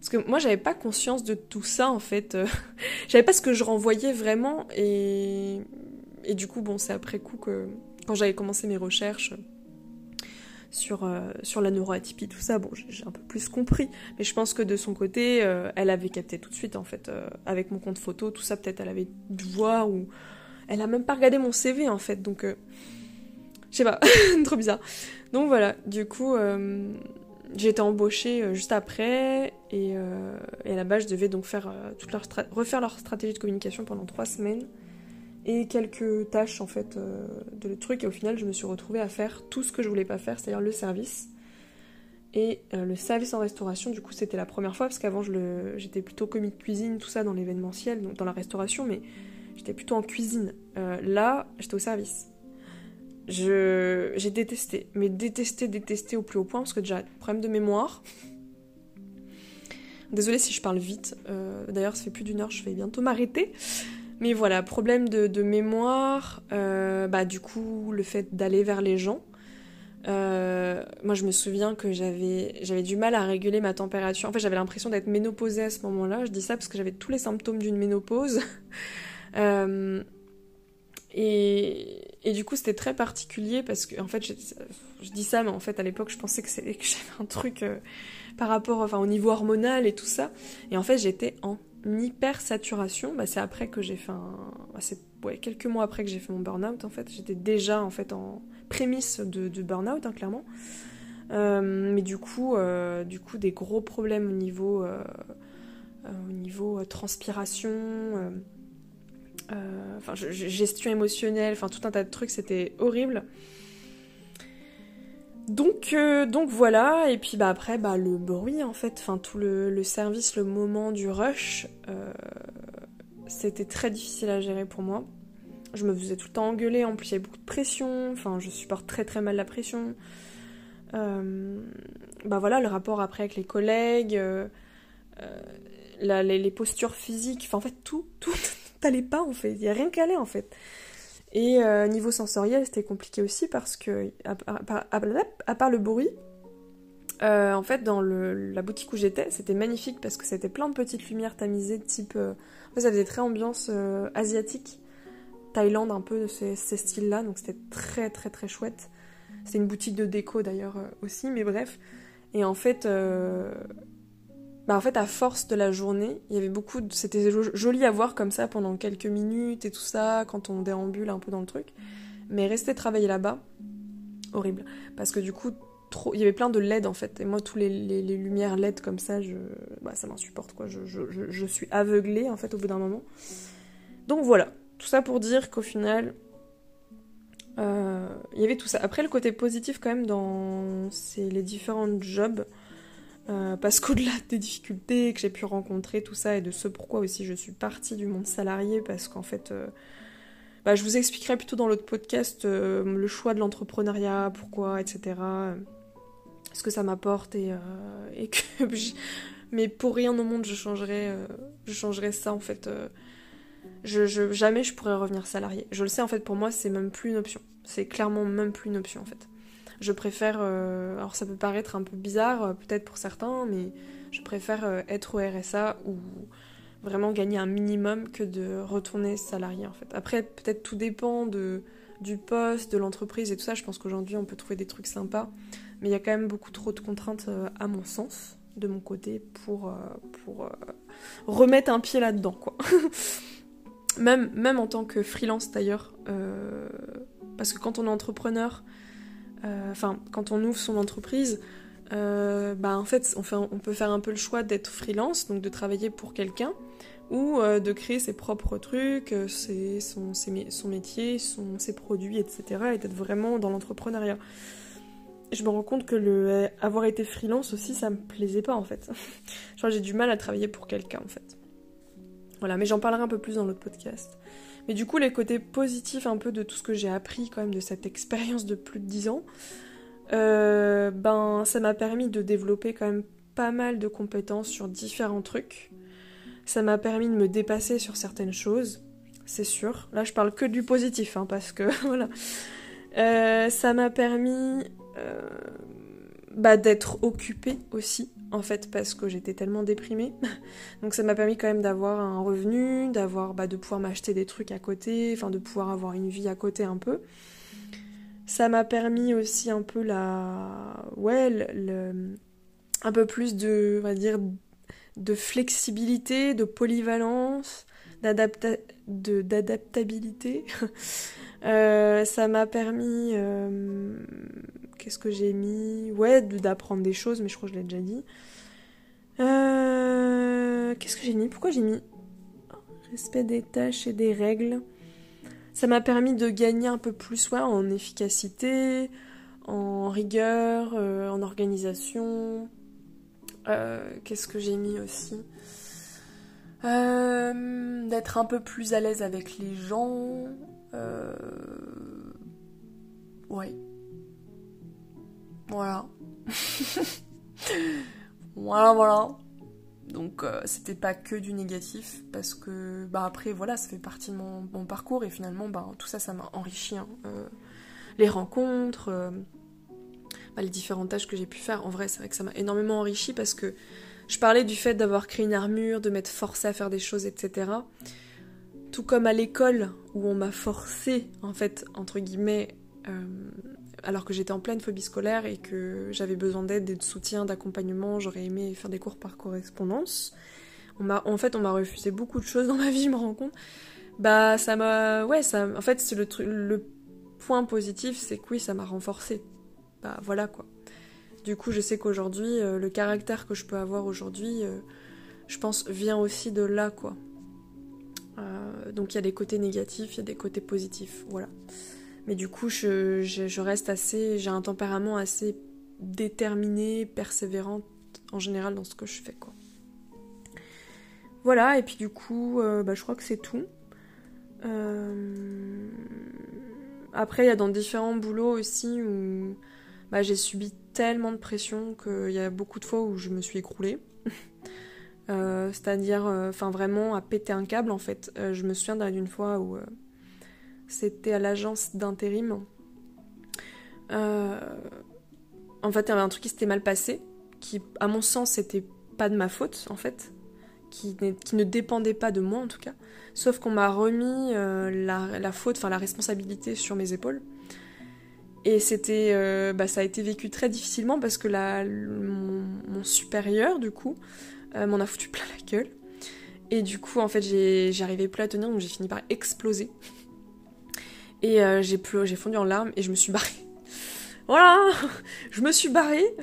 Parce que moi j'avais pas conscience de tout ça en fait. j'avais pas ce que je renvoyais vraiment et, et du coup bon c'est après coup que quand j'avais commencé mes recherches sur, euh, sur la neuroatypie, tout ça. Bon, j'ai un peu plus compris, mais je pense que de son côté, euh, elle avait capté tout de suite, en fait, euh, avec mon compte photo, tout ça, peut-être elle avait dû voir, ou elle a même pas regardé mon CV, en fait, donc je sais pas, trop bizarre. Donc voilà, du coup, j'ai été embauchée juste après, et, et, base, je devais donc faire toute leur refaire leur stratégie de communication pendant trois semaines et quelques tâches en fait euh, de le truc et au final je me suis retrouvée à faire tout ce que je voulais pas faire, c'est-à-dire le service. Et euh, le service en restauration, du coup, c'était la première fois parce qu'avant j'étais plutôt commis de cuisine, tout ça dans l'événementiel, donc dans la restauration, mais j'étais plutôt en cuisine. Euh, là, j'étais au service. Je j'ai détesté, mais détesté, détesté au plus haut point parce que déjà problème de mémoire. Désolée si je parle vite. D'ailleurs, ça fait plus d'une heure, je vais bientôt m'arrêter. Mais voilà, problème de, mémoire, euh, bah du coup le fait d'aller vers les gens. Euh, moi je me souviens que j'avais du mal à réguler ma température. En fait j'avais l'impression d'être ménopausée à ce moment-là. Je dis ça parce que j'avais tous les symptômes d'une ménopause. euh, et, du coup c'était très particulier parce que en fait je, dis ça mais en fait à l'époque je pensais que, que j'avais un truc par rapport enfin au niveau hormonal et tout ça. Et en fait j'étais en hyper-saturation, bah, c'est après que j'ai fait. Bah, quelques mois après que j'ai fait mon burn-out en fait. J'étais déjà en fait en prémisse de, burn-out hein, clairement. Euh, mais du coup, euh, du coup, des gros problèmes au niveau, euh, au niveau transpiration, gestion émotionnelle, enfin tout un tas de trucs, c'était horrible. Donc, euh, donc voilà, et puis bah après bah le bruit en fait, enfin tout le, service, le moment du rush, euh, c'était très difficile à gérer pour moi. Je me faisais tout le temps engueuler, en plus il y avait beaucoup de pression, enfin je supporte très très mal la pression. Euh, bah voilà, le rapport après avec les collègues, les, postures physiques, enfin en fait tout, tout n'allait pas en fait, il n'y a rien qui allait en fait. Et euh, niveau sensoriel, c'était compliqué aussi parce que, à, part le bruit, Euh, en fait, dans la boutique où j'étais, c'était magnifique parce que c'était plein de petites lumières tamisées, type. Euh, en fait, ça faisait très ambiance asiatique, Thaïlande, un peu de ces, styles-là, donc c'était très très très chouette. C'était une boutique de déco d'ailleurs aussi, mais bref. Et en fait, bah en fait, à force de la journée, il y avait beaucoup. De... C'était joli à voir comme ça pendant quelques minutes et tout ça, quand on déambule un peu dans le truc. Mais rester travailler là-bas, horrible. Parce que du coup, il y avait plein de LED en fait. Et moi, tous les, lumières LED comme ça, bah, ça m'insupporte quoi. Je, suis aveuglée en fait au bout d'un moment. Donc voilà, tout ça pour dire qu'au final, euh, il y avait tout ça. Après, le côté positif quand même dans les différents jobs. Euh, parce qu'au-delà des difficultés que j'ai pu rencontrer, tout ça, et de ce pourquoi aussi je suis partie du monde salarié, parce qu'en fait, euh, bah, je vous expliquerai plutôt dans l'autre podcast le choix de l'entrepreneuriat, pourquoi, etc ce que ça m'apporte et, euh, que mais pour rien au monde je changerais euh, je changerais ça en fait euh, jamais je pourrais revenir salarié. Je le sais en fait pour moi c'est même plus une option. C'est clairement même plus une option en fait je préfère alors ça peut paraître un peu bizarre peut-être pour certains mais je préfère être au RSA ou vraiment gagner un minimum que de retourner salarié en fait. Après peut-être tout dépend du poste de l'entreprise et tout ça. Je pense qu'aujourd'hui on peut trouver des trucs sympas. Mais il y a quand même beaucoup trop de contraintes euh, à mon sens, de mon côté, pour, euh, euh, remettre un pied là-dedans, quoi. même, même en tant que freelance d'ailleurs, parce que quand on est entrepreneur, enfin, quand on ouvre son entreprise, bah en fait on, peut faire un peu le choix d'être freelance, donc de travailler pour quelqu'un, ou de créer ses propres trucs, son, métier, ses produits, etc. et d'être vraiment dans l'entrepreneuriat je me rends compte que le avoir été freelance aussi, ça me plaisait pas en fait. J'ai du mal à travailler pour quelqu'un en fait. Voilà, mais j'en parlerai un peu plus dans l'autre podcast. Mais du coup, les côtés positifs un peu de tout ce que j'ai appris quand même de cette expérience de plus de 10 ans, euh, ben ça m'a permis de développer quand même pas mal de compétences sur différents trucs. Ça m'a permis de me dépasser sur certaines choses, c'est sûr. Là, je parle que du positif, hein, parce que voilà. Euh, ça m'a permis euh, bah, d'être occupée aussi, en fait, parce que j'étais tellement déprimée. Donc ça m'a permis quand même d'avoir un revenu, d'avoir, bah, de pouvoir m'acheter des trucs à côté, enfin de pouvoir avoir une vie à côté un peu. Ça m'a permis aussi un peu la, ouais, un peu plus de, on va dire, de flexibilité, de polyvalence, d'adaptabilité. Euh, ça m'a permis euh, Qu'est-ce que j'ai mis Ouais, d'apprendre des choses, mais je crois que je l'ai déjà dit. Euh, qu'est-ce que j'ai mis? Pourquoi j'ai mis respect des tâches et des règles? Ça m'a permis de gagner un peu plus en efficacité, en rigueur, euh, en organisation. Euh, qu'est-ce que j'ai mis aussi? D'être un peu plus à l'aise avec les gens. Ouais. Voilà. voilà, voilà. Donc euh, c'était pas que du négatif parce que bah après voilà ça fait partie de mon, parcours et finalement bah, tout ça ça m'a enrichi. Hein. Euh, les rencontres, euh, bah, les différentes tâches que j'ai pu faire en vrai c'est vrai que ça m'a énormément enrichi parce que je parlais du fait d'avoir créé une armure, de m'être forcé à faire des choses etc. Tout comme à l'école où on m'a forcé en fait entre guillemets alors que j'étais en pleine phobie scolaire et que j'avais besoin d'aide et de soutien, d'accompagnement, j'aurais aimé faire des cours par correspondance. On en fait, on m'a refusé beaucoup de choses dans ma vie, je me rends compte. Bah, ça m'a, ouais, ça, en fait, c'est le le point positif, c'est que oui, ça m'a renforcé. Bah, voilà quoi. Du coup, je sais qu'aujourd'hui, euh, le caractère que je peux avoir aujourd'hui, euh, je pense, vient aussi de là, quoi. Euh, donc il y a des côtés négatifs, il y a des côtés positifs, voilà. Mais du coup, je, reste assez. J'ai un tempérament assez déterminé, persévérant en général dans ce que je fais. Voilà, et puis du coup, euh, bah, je crois que c'est tout. Euh, après, il y a dans différents boulots aussi où bah, j'ai subi tellement de pression qu'il y a beaucoup de fois où je me suis écroulée. Euh, c'est-à-dire, enfin vraiment, à péter un câble en fait. je me souviens d'une fois où c'était à l'agence d'intérim. Euh, En fait, il y avait un truc qui s'était mal passé, qui, à mon sens, c'était pas de ma faute, en fait, qui, ne dépendait pas de moi, en tout cas. Sauf qu'on m'a remis euh, la, faute, enfin la responsabilité sur mes épaules. Et c'était, euh, bah, ça a été vécu très difficilement parce que mon, mon supérieur, du coup, m'en a foutu plein la gueule. Et du coup, en fait, j'arrivais plus à tenir, donc j'ai fini par exploser. Et euh, j'ai j'ai fondu en larmes et je me suis barrée. voilà Je me suis barrée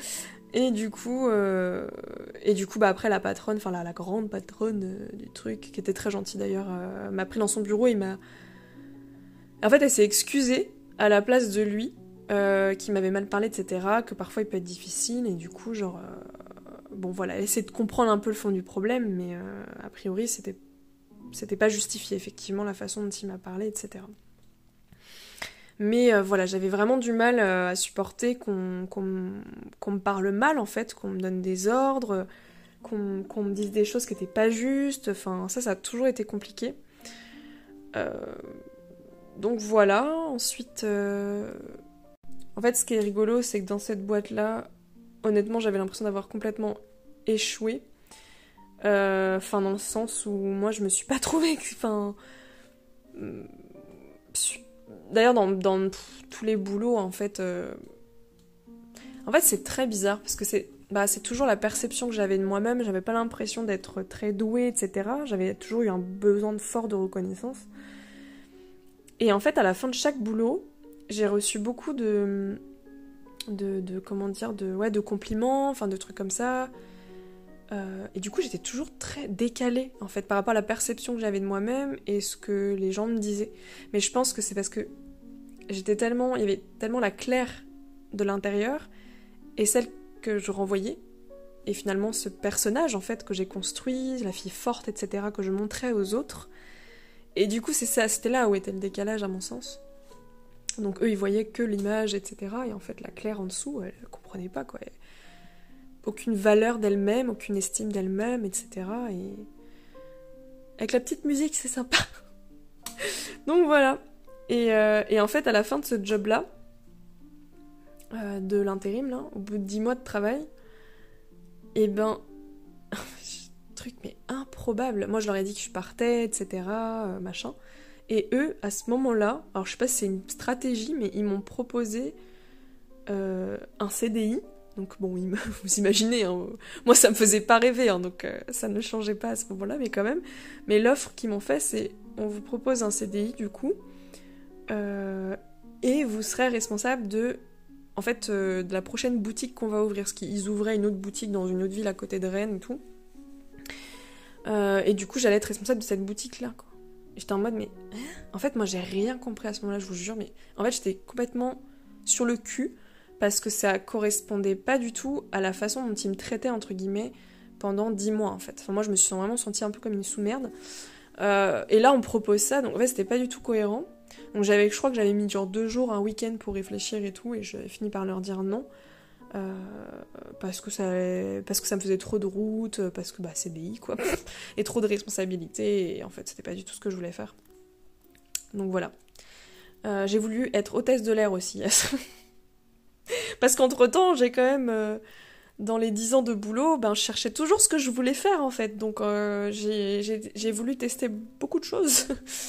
et du coup, euh, et du coup, bah après la patronne, enfin la, grande patronne euh, du truc, qui était très gentille d'ailleurs, euh, m'a pris dans son bureau et m'a. En fait, elle s'est excusée à la place de lui, qui m'avait mal parlé, etc. Que parfois il peut être difficile et du coup, genre, bon voilà, essaie de comprendre un peu le fond du problème, mais a priori c'était, c'était pas justifié effectivement la façon dont il m'a parlé, etc. Mais euh, voilà, j'avais vraiment du mal euh, à supporter qu'on me parle mal, en fait, qu'on me donne des ordres, qu'on me dise des choses qui n'étaient pas justes. Enfin, ça, ça a toujours été compliqué. Euh, donc voilà, ensuite... En fait, ce qui est rigolo, c'est que dans cette boîte-là, honnêtement, j'avais l'impression d'avoir complètement échoué. Enfin, dans le sens où moi, je me suis pas trouvée... Enfin D'ailleurs, dans, tous les boulots, en fait, euh, en fait, c'est très bizarre parce que c'est bah, toujours la perception que j'avais de moi-même. J'avais pas l'impression d'être très douée, etc. J'avais toujours eu un besoin fort de reconnaissance. Et en fait, à la fin de chaque boulot, j'ai reçu beaucoup de, de, de, de, ouais, de compliments, enfin de trucs comme ça. Euh, et du coup, j'étais toujours très décalée, en fait, par rapport à la perception que j'avais de moi-même et ce que les gens me disaient. Mais je pense que c'est parce que j'étais tellement... Il y avait tellement la claire de l'intérieur et celle que je renvoyais. Et finalement, ce personnage, en fait, que j'ai construit, la fille forte, etc., que je montrais aux autres. Et du coup, c'est ça, c'était là où était le décalage, à mon sens. Donc eux, ils voyaient que l'image, etc. Et en fait, la Claire en dessous, elle comprenait pas, quoi aucune valeur d'elle-même, aucune estime d'elle-même, etc. Et avec la petite musique, c'est sympa. Donc voilà. Euh, et, en fait, à la fin de ce job-là, euh, de l'intérim, au bout de 10 mois de travail, et eh ben, truc mais improbable. Moi, je leur ai dit que je partais, etc., euh, machin. Et eux, à ce moment-là, alors je sais pas si c'est une stratégie, mais ils m'ont proposé un CDI donc bon, vous imaginez, hein, moi ça me faisait pas rêver, hein, donc euh, ça ne changeait pas à ce moment-là, mais quand même. Mais l'offre qu'ils m'ont fait, c'est on vous propose un CDI du coup, euh, et vous serez responsable de, en fait, euh, de la prochaine boutique qu'on va ouvrir, parce qu'ils ouvraient une autre boutique dans une autre ville à côté de Rennes et tout. et du coup, j'allais être responsable de cette boutique-là. J'étais en mode, mais hein? En fait, moi j'ai rien compris à ce moment-là, je vous jure, mais en fait, j'étais complètement sur le cul parce que ça correspondait pas du tout à la façon dont il me traitait entre guillemets pendant dix mois en fait. Moi je me suis vraiment sentie un peu comme une sous-merde. Euh, et là on propose ça, donc en fait c'était pas du tout cohérent. Donc j'avais, je crois que j'avais mis genre deux jours, un week-end pour réfléchir et tout, et j'avais fini par leur dire non. Euh, parce que ça parce que ça me faisait trop de route parce que bah BI quoi et trop de responsabilités et en fait c'était pas du tout ce que je voulais faire donc voilà euh, j'ai voulu être hôtesse de l'air aussi Parce qu'entre-temps, j'ai quand même, euh, dans les 10 ans de boulot, ben, je cherchais toujours ce que je voulais faire, en fait. Donc, euh, j'ai voulu tester beaucoup de choses.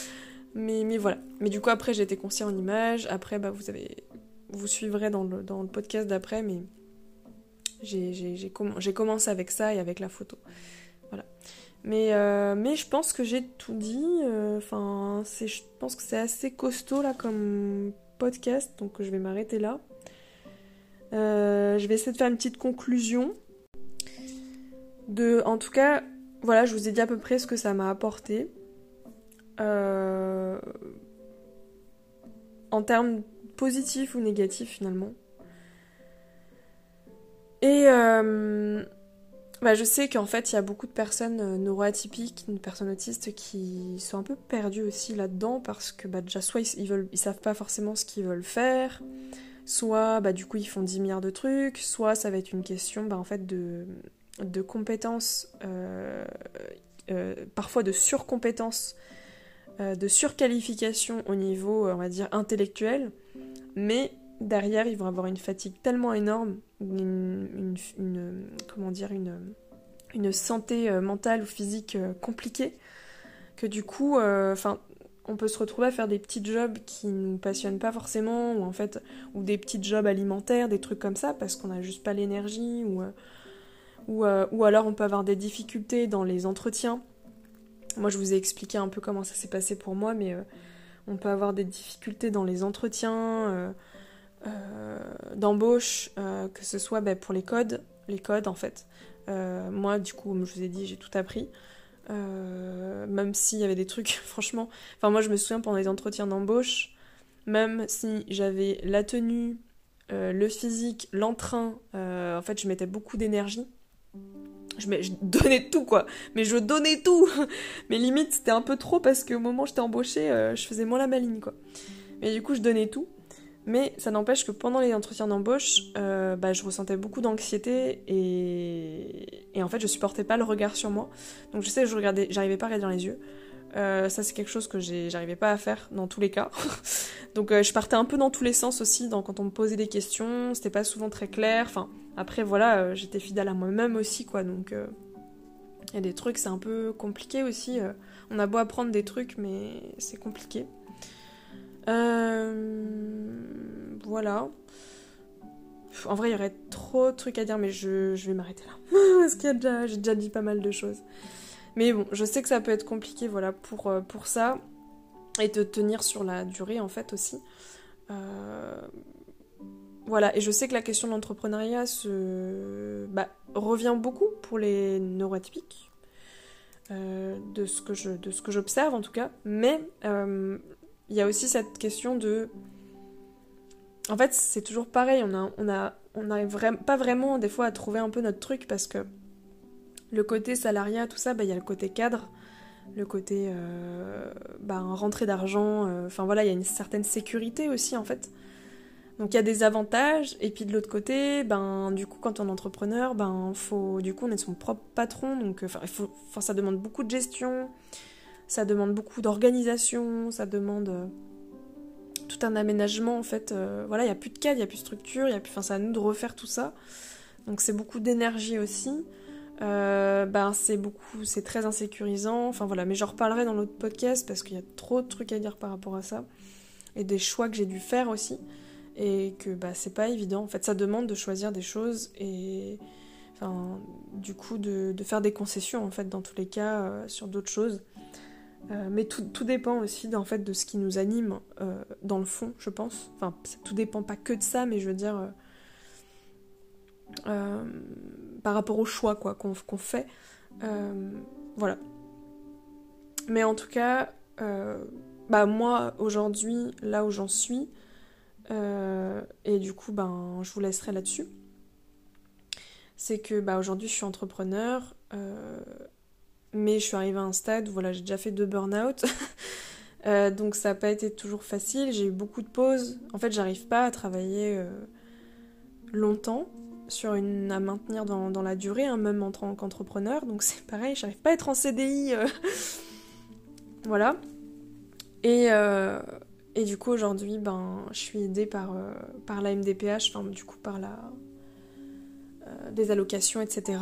mais, voilà. Mais du coup, après, j'ai été conseillère en image. Après, bah, vous, suivrez dans le, podcast d'après, mais j'ai commencé avec ça et avec la photo. Voilà. Mais, euh, mais je pense que j'ai tout dit. Enfin, je pense que c'est assez costaud là comme podcast, donc je vais m'arrêter là. Euh, je vais essayer de faire une petite conclusion. De, en tout cas, voilà, je vous ai dit à peu près ce que ça m'a apporté. Euh, en termes positifs ou négatifs finalement. Et euh, bah, je sais qu'en fait, il y a beaucoup de personnes neuroatypiques, de personnes autistes qui sont un peu perdues aussi là-dedans parce que bah, déjà, soit ils, veulent, ils savent pas forcément ce qu'ils veulent faire, soit bah, du coup ils font 10 milliards de trucs, soit ça va être une question bah, en fait de, de compétences, euh, euh, parfois de surcompétences, euh, de surqualification au niveau on va dire intellectuel, mais derrière, ils vont avoir une fatigue tellement énorme, une, comment dire, une, santé mentale ou physique compliquée, que du coup, enfin, on peut se retrouver à faire des petits jobs qui nous passionnent pas forcément, ou en fait, ou des petits jobs alimentaires, des trucs comme ça, parce qu'on n'a juste pas l'énergie, ou, ou, ou, alors on peut avoir des difficultés dans les entretiens. Moi, je vous ai expliqué un peu comment ça s'est passé pour moi, mais on peut avoir des difficultés dans les entretiens euh, d'embauche, euh, que ce soit ben, pour les codes, les codes en fait. Euh, moi, du coup, comme je vous ai dit, j'ai tout appris. Même s'il y avait des trucs, franchement. Enfin, moi, je me souviens pendant les entretiens d'embauche, même si j'avais la tenue, le physique, l'entrain, en fait, je mettais beaucoup d'énergie. Je, je, donnais tout, quoi. Mais je donnais tout Mais limite, c'était un peu trop parce qu'au moment où j'étais embauchée, je faisais moins la maligne, quoi. Mais du coup, je donnais tout. Mais ça n'empêche que pendant les entretiens d'embauche, euh, bah, je ressentais beaucoup d'anxiété et... et, en fait je supportais pas le regard sur moi. Donc je sais que je regardais, j'arrivais pas à regarder dans les yeux. Euh, ça c'est quelque chose que j'arrivais pas à faire dans tous les cas. Donc euh, je partais un peu dans tous les sens aussi quand on me posait des questions, c'était pas souvent très clair. Enfin après voilà, j'étais fidèle à moi-même aussi quoi. Donc il y a des trucs c'est un peu compliqué aussi. on a beau apprendre des trucs mais c'est compliqué. Euh, voilà. En vrai, il y aurait trop de trucs à dire, mais je, vais m'arrêter là. Parce que déjà, j'ai déjà dit pas mal de choses. Mais bon, je sais que ça peut être compliqué, voilà, pour, euh, pour ça. Et de tenir sur la durée, en fait, aussi. Euh, voilà, et je sais que la question de l'entrepreneuriat se... Bah, revient beaucoup pour les neuroatypiques. de ce que j'observe en tout cas. Mais il y a aussi cette question de. En fait, c'est toujours pareil, on a, on pas vraiment des fois à trouver un peu notre truc parce que le côté salariat, tout ça, bah, il y a le côté cadre, le côté euh, bah, rentrée d'argent, euh, enfin voilà, il y a une certaine sécurité aussi en fait. Donc il y a des avantages, et puis de l'autre côté, ben du coup quand on est entrepreneur, ben faut du coup on est son propre patron, donc enfin il faut, ça demande beaucoup de gestion, ça demande beaucoup d'organisation, ça demande euh, tout un aménagement en fait. Euh, voilà, il n'y a plus de cadre, il n'y a plus de structure, y a plus, enfin, c'est à nous de refaire tout ça. Donc c'est beaucoup d'énergie aussi. Euh, ben c'est beaucoup, c'est très insécurisant. Enfin voilà, mais j'en reparlerai dans l'autre podcast parce qu'il y a trop de trucs à dire par rapport à ça et des choix que j'ai dû faire aussi et que bah c'est pas évident. En fait, ça demande de choisir des choses et du coup de, de faire des concessions en fait dans tous les cas sur d'autres choses. Euh, mais tout, tout, dépend aussi en fait, de ce qui nous anime euh, dans le fond, je pense. Enfin, tout dépend pas que de ça, mais je veux dire, euh, par rapport au choix quoi qu'on fait. voilà. Mais en tout cas, bah, moi, aujourd'hui, là où j'en suis, et du coup, ben, je vous laisserai là-dessus, c'est que bah, aujourd'hui, je suis entrepreneur mais je suis arrivée à un stade où voilà, j'ai déjà fait deux burn-out. Euh, donc ça n'a pas été toujours facile. J'ai eu beaucoup de pauses. En fait, j'arrive pas à travailler euh, longtemps sur une à maintenir dans, dans la durée, hein, même en tant qu'entrepreneur. Donc c'est pareil, j'arrive pas à être en CDI. Euh. voilà. Et, et du coup aujourd'hui, ben, je suis aidée par, par la MDPH, enfin du coup par la euh, des allocations, etc.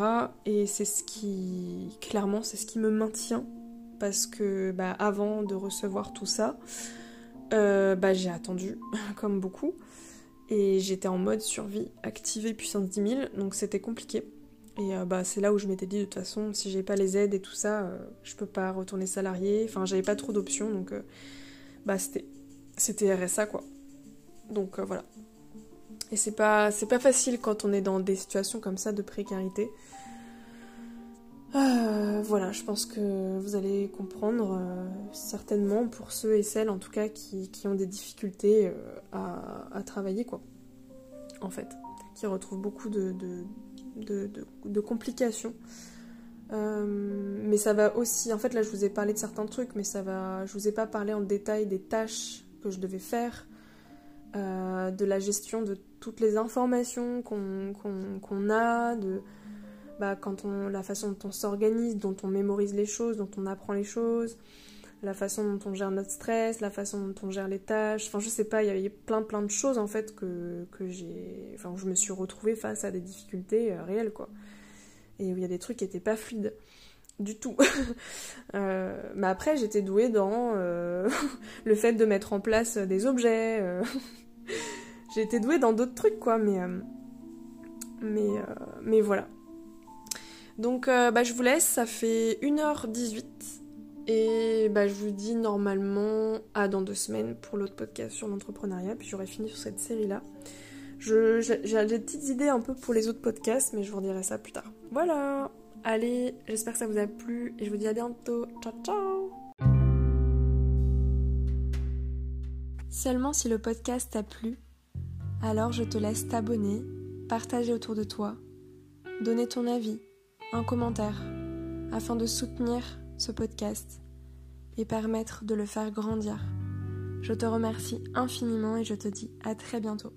Et c'est ce qui, clairement, c'est ce qui me maintient. Parce que bah, avant de recevoir tout ça, euh, bah, j'ai attendu, comme beaucoup. Et j'étais en mode survie activée puissance 10 000, donc c'était compliqué. Et euh, bah, c'est là où je m'étais dit, de toute façon, si j'ai pas les aides et tout ça, je peux pas retourner salarié. Enfin, j'avais pas trop d'options, donc bah, c'était, c'était RSA, quoi. Donc voilà. Et c'est pas, c'est pas facile quand on est dans des situations comme ça de précarité. Euh, voilà, je pense que vous allez comprendre euh, certainement pour ceux et celles en tout cas qui, ont des difficultés euh, à, travailler quoi. En fait, qui retrouvent beaucoup de, de, complications. mais ça va aussi, en fait là je vous ai parlé de certains trucs, mais ça va, je vous ai pas parlé en détail des tâches que je devais faire, de la gestion de toutes les informations qu'on a, de bah, quand on, la façon dont on s'organise, dont on mémorise les choses, dont on apprend les choses, la façon dont on gère notre stress, la façon dont on gère les tâches. Enfin, je sais pas, il y avait plein plein de choses en fait que, que j'ai. Enfin, je me suis retrouvée face à des difficultés euh, réelles quoi. Et où il y a des trucs qui étaient pas fluides du tout. euh, mais après, j'étais douée dans euh, le fait de mettre en place des objets. Euh. j'ai été douée dans d'autres trucs quoi, mais. Euh, mais, mais voilà. Donc, bah, je vous laisse, ça fait 1h18. Et bah, je vous dis normalement à dans deux semaines pour l'autre podcast sur l'entrepreneuriat, puis j'aurai fini sur cette série-là. J'ai des petites idées un peu pour les autres podcasts, mais je vous redirai ça plus tard. Voilà Allez, j'espère que ça vous a plu et je vous dis à bientôt. Ciao ciao Seulement si le podcast t'a plu, alors je te laisse t'abonner, partager autour de toi, donner ton avis, un commentaire, afin de soutenir ce podcast et permettre de le faire grandir. Je te remercie infiniment et je te dis à très bientôt.